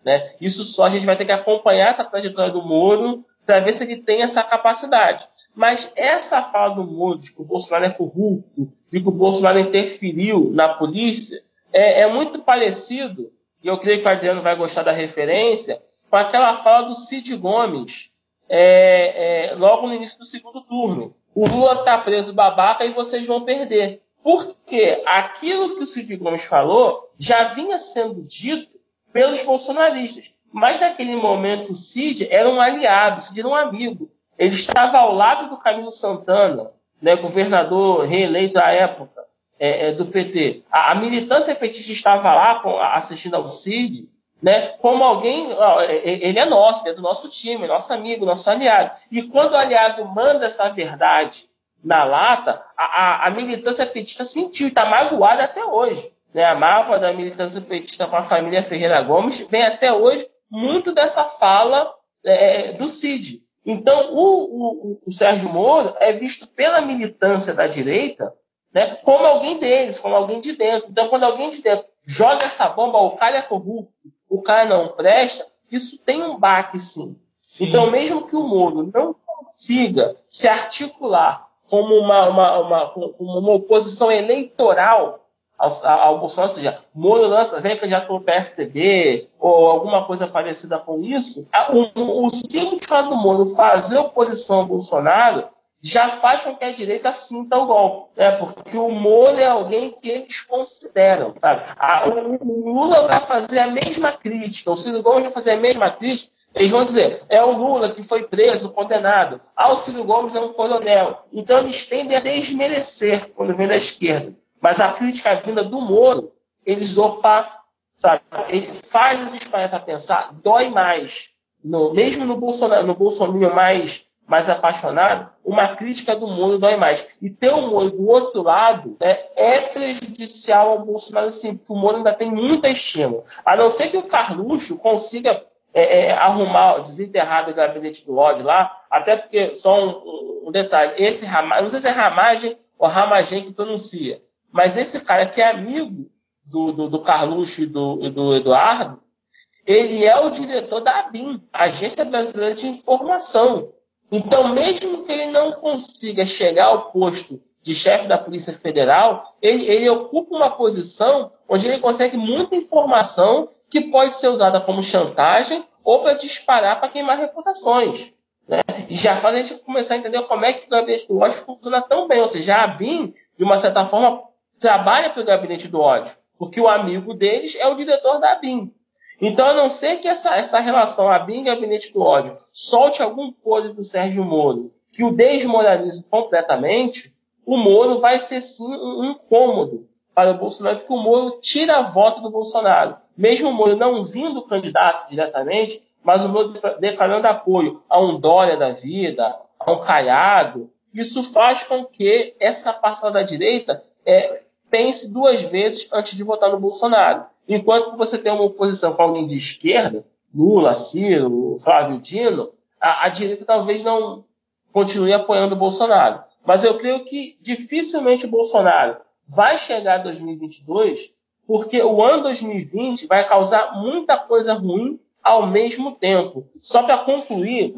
Né? Isso só a gente vai ter que acompanhar essa trajetória do Moro para ver se ele tem essa capacidade. Mas essa fala do Moro de que o Bolsonaro é corrupto, de que o Bolsonaro interferiu na polícia, é, é muito parecido, e eu creio que o Adriano vai gostar da referência, com aquela fala do Cid Gomes, é, é, logo no início do segundo turno. O Lula está preso babaca e vocês vão perder. Porque aquilo que o Cid Gomes falou já vinha sendo dito pelos bolsonaristas. Mas naquele momento o Cid era um aliado, o Cid era um amigo. Ele estava ao lado do Camilo Santana, né, governador reeleito à época é, é, do PT. A, a, militância petista estava lá com, assistindo ao Cid, né, como alguém. É, é, ele é nosso, ele é do nosso time, nosso amigo, nosso aliado. E quando o aliado manda essa verdade na lata, a, a, a militância petista sentiu está magoada até hoje. Né? A mágoa da militância petista com a família Ferreira Gomes vem até hoje muito dessa fala é, do Cid. Então, o, o, o, Sérgio Moro é visto pela militância da direita né, como alguém deles, como alguém de dentro. Então, quando alguém de dentro joga essa bomba, o cara é corrupto, o cara não presta, isso tem um baque, sim. sim. Então, mesmo que o Moro não consiga se articular como uma, uma, uma, uma oposição eleitoral ao, ao Bolsonaro, ou seja, Moro lança, vem candidato pelo PSDB, ou alguma coisa parecida com isso, o, o simples fato do Moro fazer oposição ao Bolsonaro já faz com que a direita sinta o golpe, né? porque o Moro é alguém que eles consideram. Sabe? A, o Lula vai fazer a mesma crítica, o Ciro Gomes vai fazer a mesma crítica, eles vão dizer, é o Lula que foi preso, condenado. Ah, o Ciro Gomes é um coronel. Então eles tendem a desmerecer quando vem da esquerda. Mas a crítica vinda do Moro, eles, opa, sabe, ele faz parar para pensar, dói mais. No, mesmo no Bolsonaro, no Bolsonaro mais, mais apaixonado, uma crítica do Moro dói mais. E ter o Moro do outro lado né, é prejudicial ao Bolsonaro, sim, porque o Moro ainda tem muita estima. A não ser que o Carluxo consiga é, é, arrumar, desenterrar o gabinete do ódio lá, até porque, só um, um detalhe, esse Ramagem, não sei se é Ramagem ou Ramagem que pronuncia, mas esse cara que é amigo do, do, do Carluxo e do, do Eduardo, ele é o diretor da ABIN, Agência Brasileira de Informação. Então, mesmo que ele não consiga chegar ao posto de chefe da Polícia Federal, ele, ele, ocupa uma posição onde ele consegue muita informação que pode ser usada como chantagem ou para disparar para queimar reputações. Né? E já faz a gente começar a entender como é que o gabinete do ódio funciona tão bem. Ou seja, a BIM, de uma certa forma, trabalha para o gabinete do ódio, porque o amigo deles é o diretor da BIM. Então, a não ser que essa, essa relação e Gabinete do Ódio solte algum podre do Sérgio Moro que o desmoralize completamente, o Moro vai ser sim um incômodo para o Bolsonaro, porque o Moro tira a voto do Bolsonaro. Mesmo o Moro não vindo candidato diretamente, mas o Moro declarando apoio a um Dória da vida, a um Caiado, isso faz com que essa parcela da direita é, pense duas vezes antes de votar no Bolsonaro. Enquanto você tem uma oposição com alguém de esquerda, Lula, Ciro, Flávio Dino, a, a direita talvez não continue apoiando o Bolsonaro. Mas eu creio que dificilmente o Bolsonaro vai chegar a 2022, porque o ano 2020 vai causar muita coisa ruim ao mesmo tempo. Só para concluir,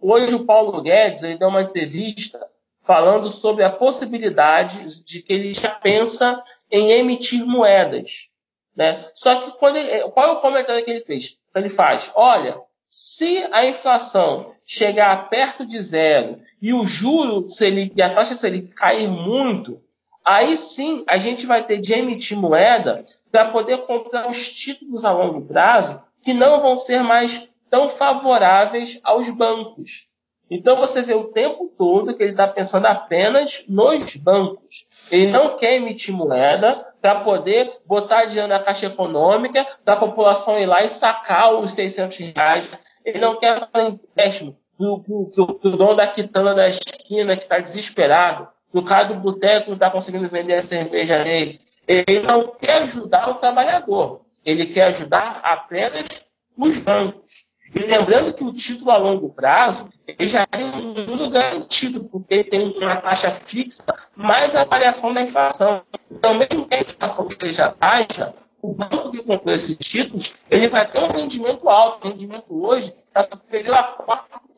hoje o Paulo Guedes ele deu uma entrevista falando sobre a possibilidade de que ele já pensa em emitir moedas. Né? Só que quando ele, qual é o comentário que ele fez? Ele faz: olha, se a inflação chegar perto de zero e o juro Selic e a taxa Selic cair muito, aí sim a gente vai ter de emitir moeda para poder comprar os títulos a longo prazo que não vão ser mais tão favoráveis aos bancos. Então você vê o tempo todo que ele está pensando apenas nos bancos. Ele não quer emitir moeda para poder botar dinheiro na caixa econômica, para a população ir lá e sacar os 600 reais. Ele não quer fazer empréstimo para o dono da quitanda da esquina que está desesperado, para o cara do boteco não está conseguindo vender a cerveja dele. Ele não quer ajudar o trabalhador. Ele quer ajudar apenas os bancos. E lembrando que o título a longo prazo ele já tem um juro garantido, porque ele tem uma taxa fixa mais a variação da inflação. Então, mesmo que a inflação esteja baixa, o banco que comprou esses títulos ele vai ter um rendimento alto. O rendimento hoje está superior a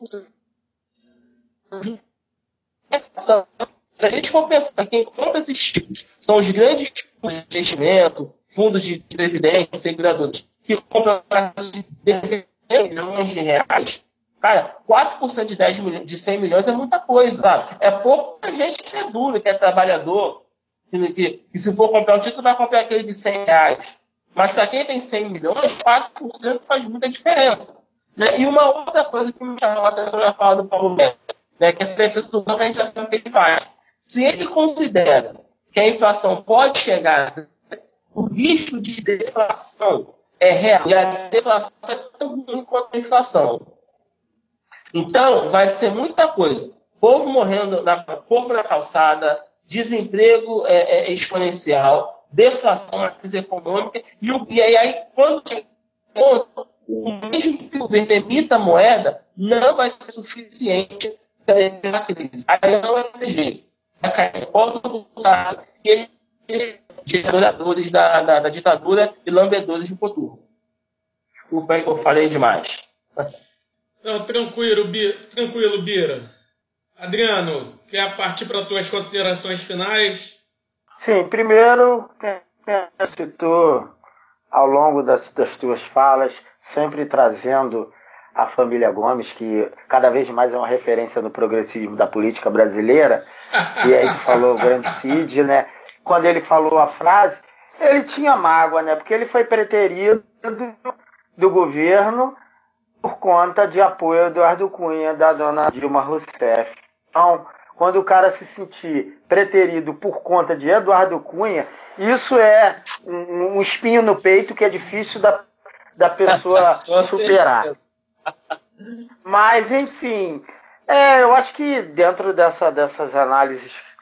4%. Se a gente for pensar quem compra esses títulos são os grandes tipos de investimento, fundos de previdência, seguradores, que compram de milhões de reais, cara, 4% de 10 milhões, de 100 milhões é muita coisa, sabe? É pouca gente que é duro, que é trabalhador, que, que, se for comprar um título, vai comprar aquele de 100 reais. Mas para quem tem 100 milhões, 4% faz muita diferença. Né? E uma outra coisa que me chamou a atenção na fala do Paulo Neto, né, que essa defesa do banco a gente já sabe o que ele faz. Se ele considera que a inflação pode chegar, o risco de deflação é real. E a deflação é tão ruim quanto a inflação. Então, vai ser muita coisa. Povo morrendo, na, povo na calçada, desemprego é, é exponencial, deflação crise econômica, e, o, e aí, quando o mesmo que o governo emita moeda, não vai ser suficiente para evitar a crise. Aí não vai ter jeito. Vai cair colo do e ele de adoradores da, da, da, ditadura e lambedores do futuro. Desculpa aí que eu falei demais. Não, tranquilo, Bira. Tranquilo, Bira. Adriano, quer partir para tuas considerações finais? Sim, primeiro, citou ao longo das, das tuas falas, sempre trazendo a família Gomes, que cada vez mais é uma referência no progressismo da política brasileira, e aí tu falou o grande Cid, né? Quando ele falou a frase, ele tinha mágoa, né? Porque ele foi preterido do governo por conta de apoio do Eduardo Cunha, da dona Dilma Rousseff. Então, quando o cara se sentir preterido por conta de Eduardo Cunha, isso é um, um espinho no peito que é difícil da, da pessoa superar. Mas, enfim, É, eu acho que dentro dessa, dessas análises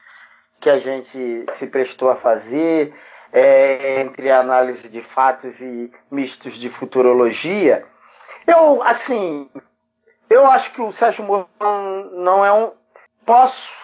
que a gente se prestou a fazer, é, entre análise de fatos e mistos de futurologia, eu, assim, eu acho que o Sérgio Moro não é um. Posso,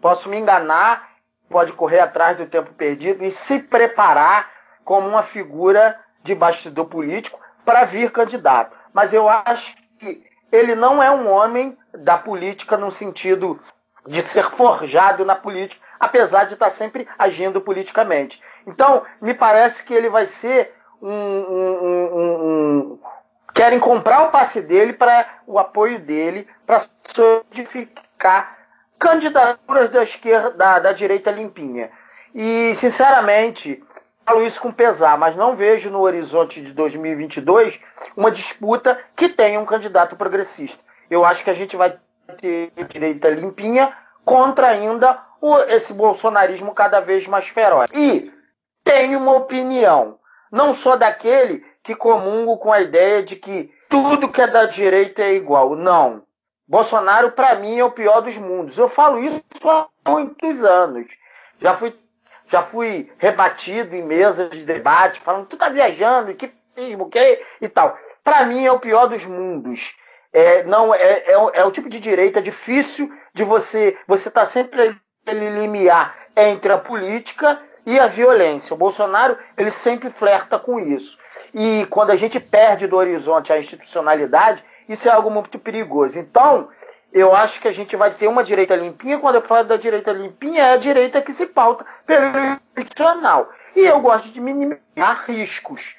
posso me enganar, pode correr atrás do tempo perdido e se preparar como uma figura de bastidor político para vir candidato. Mas eu acho que ele não é um homem da política no sentido de ser forjado na política, apesar de estar sempre agindo politicamente. Então, me parece que ele vai ser um. um, um, um querem comprar o passe dele para o apoio dele para solidificar candidaturas da esquerda, da, da direita limpinha. E, sinceramente, falo isso com pesar, mas não vejo no horizonte de 2022 uma disputa que tenha um candidato progressista. Eu acho que a gente vai ter direita limpinha contra ainda o, esse bolsonarismo cada vez mais feroz. E tenho uma opinião. Não sou daquele que comungo com a ideia de que tudo que é da direita é igual. Não. Bolsonaro, para mim, é o pior dos mundos. Eu falo isso há muitos anos. Já fui já fui rebatido em mesas de debate, falando, tu tá viajando, que que e tal. Para mim é o pior dos mundos. É, não é, é, é, o tipo de direita difícil de você você tá sempre ele limiar entre a política e a violência. O Bolsonaro ele sempre flerta com isso. E quando a gente perde do horizonte a institucionalidade, isso é algo muito perigoso. Então, eu acho que a gente vai ter uma direita limpinha. Quando eu falo da direita limpinha, é a direita que se pauta pelo institucional. E eu gosto de minimizar riscos.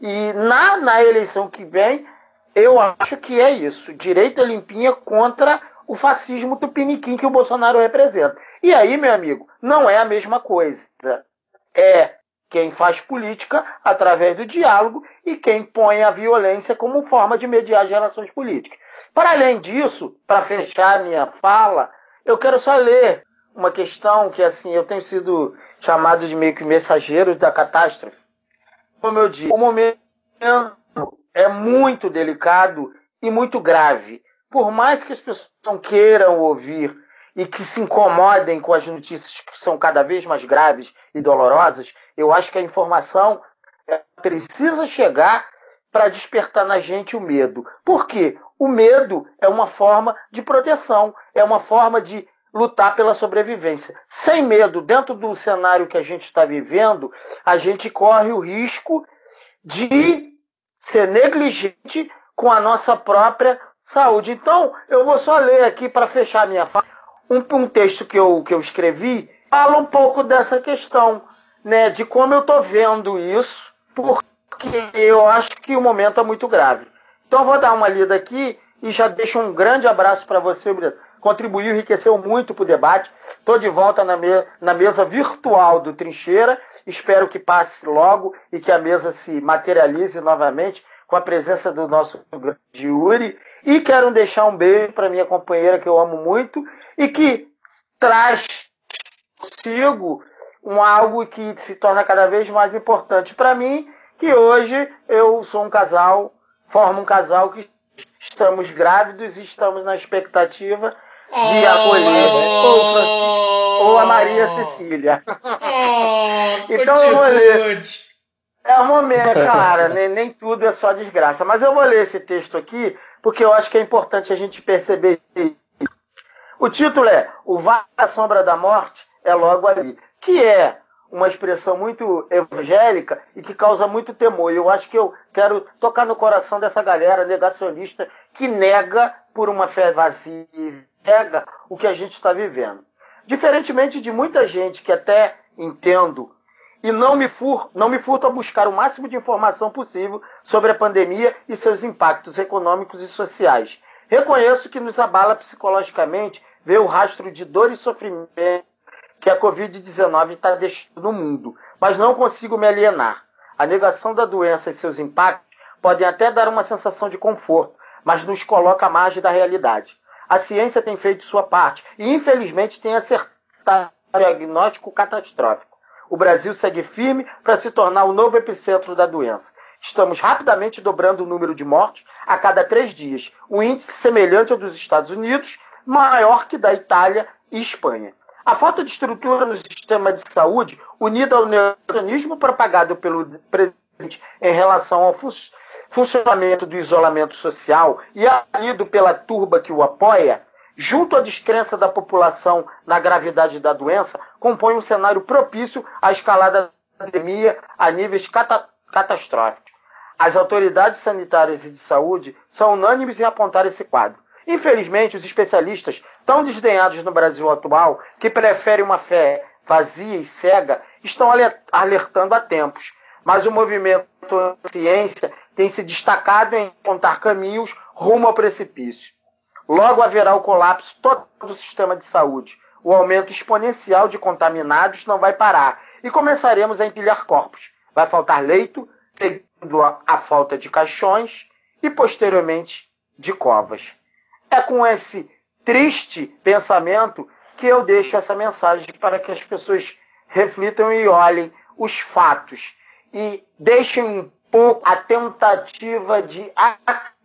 E na, na eleição que vem, eu acho que é isso: direita limpinha contra o fascismo tupiniquim que o Bolsonaro representa. E aí, meu amigo, não é a mesma coisa. É quem faz política através do diálogo e quem põe a violência como forma de mediar as relações políticas. Para além disso, para fechar minha fala, eu quero só ler uma questão que assim eu tenho sido chamado de meio que mensageiro da catástrofe. Como eu disse, o momento é muito delicado e muito grave. Por mais que as pessoas não queiram ouvir e que se incomodem com as notícias que são cada vez mais graves e dolorosas, eu acho que a informação precisa chegar para despertar na gente o medo. Por quê? O medo é uma forma de proteção, é uma forma de lutar pela sobrevivência. Sem medo, dentro do cenário que a gente está vivendo, a gente corre o risco de ser negligente com a nossa própria saúde. Então, eu vou só ler aqui para fechar minha fala um, um, texto que eu, que eu escrevi, fala um pouco dessa questão, né, de como eu estou vendo isso, porque eu acho que o momento é muito grave. Então, eu vou dar uma lida aqui e já deixo um grande abraço para você, Brito. Contribuiu, enriqueceu muito para o debate. Estou de volta na, me na mesa virtual do Trincheira. Espero que passe logo e que a mesa se materialize novamente com a presença do nosso grande Yuri. E quero deixar um beijo para minha companheira que eu amo muito e que traz consigo um algo que se torna cada vez mais importante para mim, que hoje eu sou um casal, formo um casal que estamos grávidos e estamos na expectativa de oh, acolher ou o Francisco ou a Maria Cecília. Oh, então eu vou ler. É um momento, cara, nem, nem tudo é só desgraça. Mas eu vou ler esse texto aqui, porque eu acho que é importante a gente perceber isso. O título é O Vale da Sombra da Morte é logo ali, que é uma expressão muito evangélica e que causa muito temor. E eu acho que eu quero tocar no coração dessa galera negacionista que nega por uma fé vazia, nega o que a gente está vivendo. Diferentemente de muita gente que até entendo e não me, fur, não me furto a buscar o máximo de informação possível sobre a pandemia e seus impactos econômicos e sociais. Reconheço que nos abala psicologicamente ver o rastro de dor e sofrimento que a Covid-19 está deixando no mundo, mas não consigo me alienar. A negação da doença e seus impactos podem até dar uma sensação de conforto, mas nos coloca à margem da realidade. A ciência tem feito sua parte e, infelizmente, tem acertado o diagnóstico catastrófico. O Brasil segue firme para se tornar o novo epicentro da doença. Estamos rapidamente dobrando o número de mortes a cada três dias, um índice semelhante ao dos Estados Unidos, maior que da Itália e Espanha. A falta de estrutura no sistema de saúde, unida ao neonismo propagado pelo presidente em relação ao fun funcionamento do isolamento social e alido pela turba que o apoia, junto à descrença da população na gravidade da doença, compõe um cenário propício à escalada da pandemia a níveis cata catastróficos. As autoridades sanitárias e de saúde são unânimes em apontar esse quadro. Infelizmente, os especialistas, tão desdenhados no Brasil atual, que preferem uma fé vazia e cega, estão alertando há tempos. Mas o movimento ciência tem se destacado em apontar caminhos rumo ao precipício. Logo haverá o colapso total do sistema de saúde. O aumento exponencial de contaminados não vai parar e começaremos a empilhar corpos. Vai faltar leito, seguindo a falta de caixões e posteriormente de covas. É com esse triste pensamento que eu deixo essa mensagem para que as pessoas reflitam e olhem os fatos e deixem um pouco a tentativa de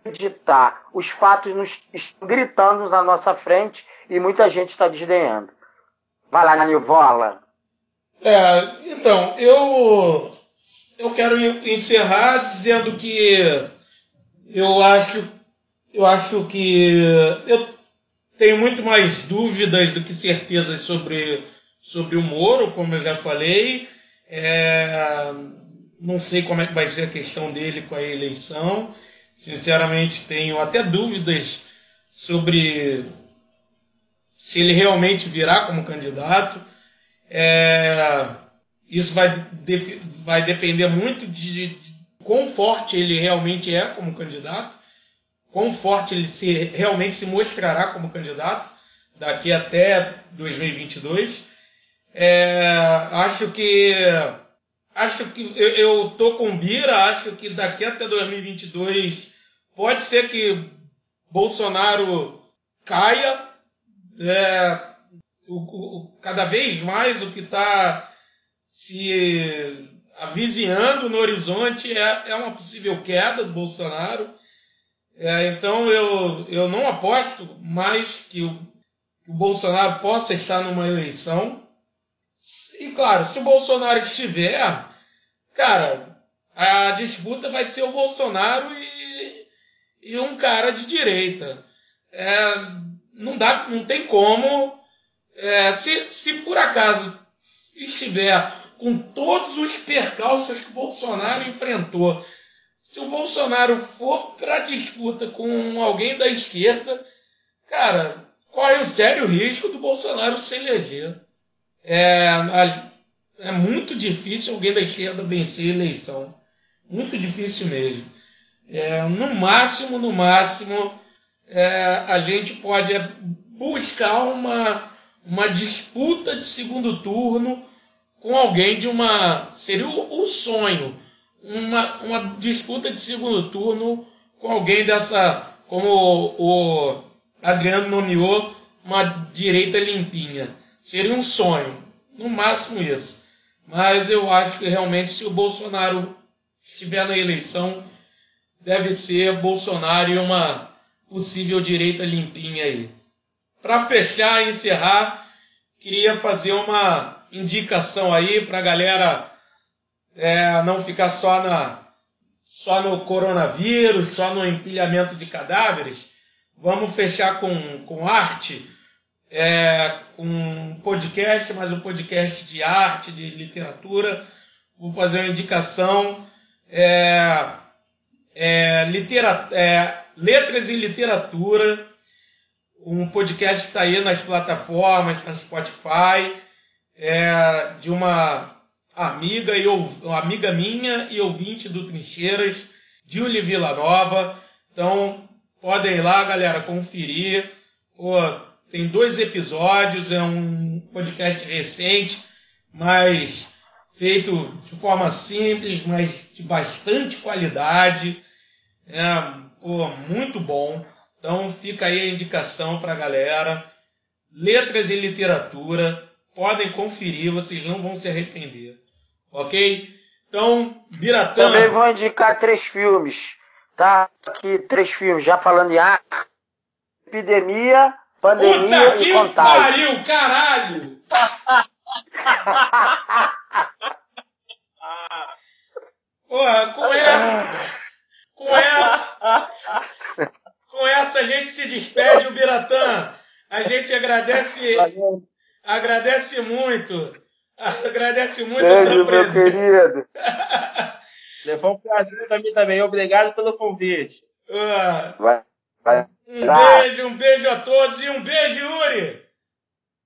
acreditar. Os fatos nos estão gritando na nossa frente e muita gente está desdenhando. Vai lá, Nanivola. É, então, eu eu quero encerrar dizendo que eu acho eu acho que eu tenho muito mais dúvidas do que certezas sobre, sobre o Moro, como eu já falei. É, não sei como é que vai ser a questão dele com a eleição. Sinceramente, tenho até dúvidas sobre se ele realmente virá como candidato. É, isso vai, vai depender muito de, de quão forte ele realmente é como candidato quão forte ele se, realmente se mostrará como candidato daqui até 2022. É, acho que acho que eu, eu tô com Bira, acho que daqui até 2022 pode ser que Bolsonaro caia. É, o, o, cada vez mais o que está se avizinhando no horizonte é, é uma possível queda do Bolsonaro. É, então eu, eu não aposto mais que o, que o Bolsonaro possa estar numa eleição. E claro, se o Bolsonaro estiver, cara, a disputa vai ser o Bolsonaro e, e um cara de direita. É, não, dá, não tem como. É, se, se por acaso estiver com todos os percalços que o Bolsonaro enfrentou se o Bolsonaro for para disputa com alguém da esquerda, cara, é o sério risco do Bolsonaro se eleger? É, é muito difícil alguém da esquerda vencer a eleição. Muito difícil mesmo. É, no máximo, no máximo, é, a gente pode buscar uma, uma disputa de segundo turno com alguém de uma. Seria o, o sonho uma, uma disputa de segundo turno com alguém dessa, como o, o Adriano nomeou, uma direita limpinha. Seria um sonho, no máximo isso. Mas eu acho que realmente se o Bolsonaro estiver na eleição, deve ser Bolsonaro e uma possível direita limpinha aí. Para fechar e encerrar, queria fazer uma indicação aí para a galera é, não ficar só, na, só no coronavírus, só no empilhamento de cadáveres. Vamos fechar com, com arte, é, um podcast, mas um podcast de arte, de literatura. Vou fazer uma indicação. É, é, é, Letras e Literatura, um podcast que está aí nas plataformas, na Spotify, é, de uma amiga e amiga minha e ouvinte do Trincheiras, Julie Villanova. Então, podem ir lá, galera, conferir. Tem dois episódios, é um podcast recente, mas feito de forma simples, mas de bastante qualidade. É, pô, muito bom. Então fica aí a indicação para a galera. Letras e literatura, podem conferir, vocês não vão se arrepender. Ok? Então, Biratã. Também vou indicar três filmes. Tá? Aqui, três filmes, já falando em arte. Epidemia, Pandemia Puta e que contágio. pariu, caralho! Porra, com essa. Com essa. Com essa a gente se despede, o Biratã. A gente agradece. Valeu. Agradece muito. Agradece muito Beijo, essa meu presença. querido. Foi um prazer pra mim também. Obrigado pelo convite. Ah, Vai, vai. Um beijo, um beijo a todos e um beijo, Yuri!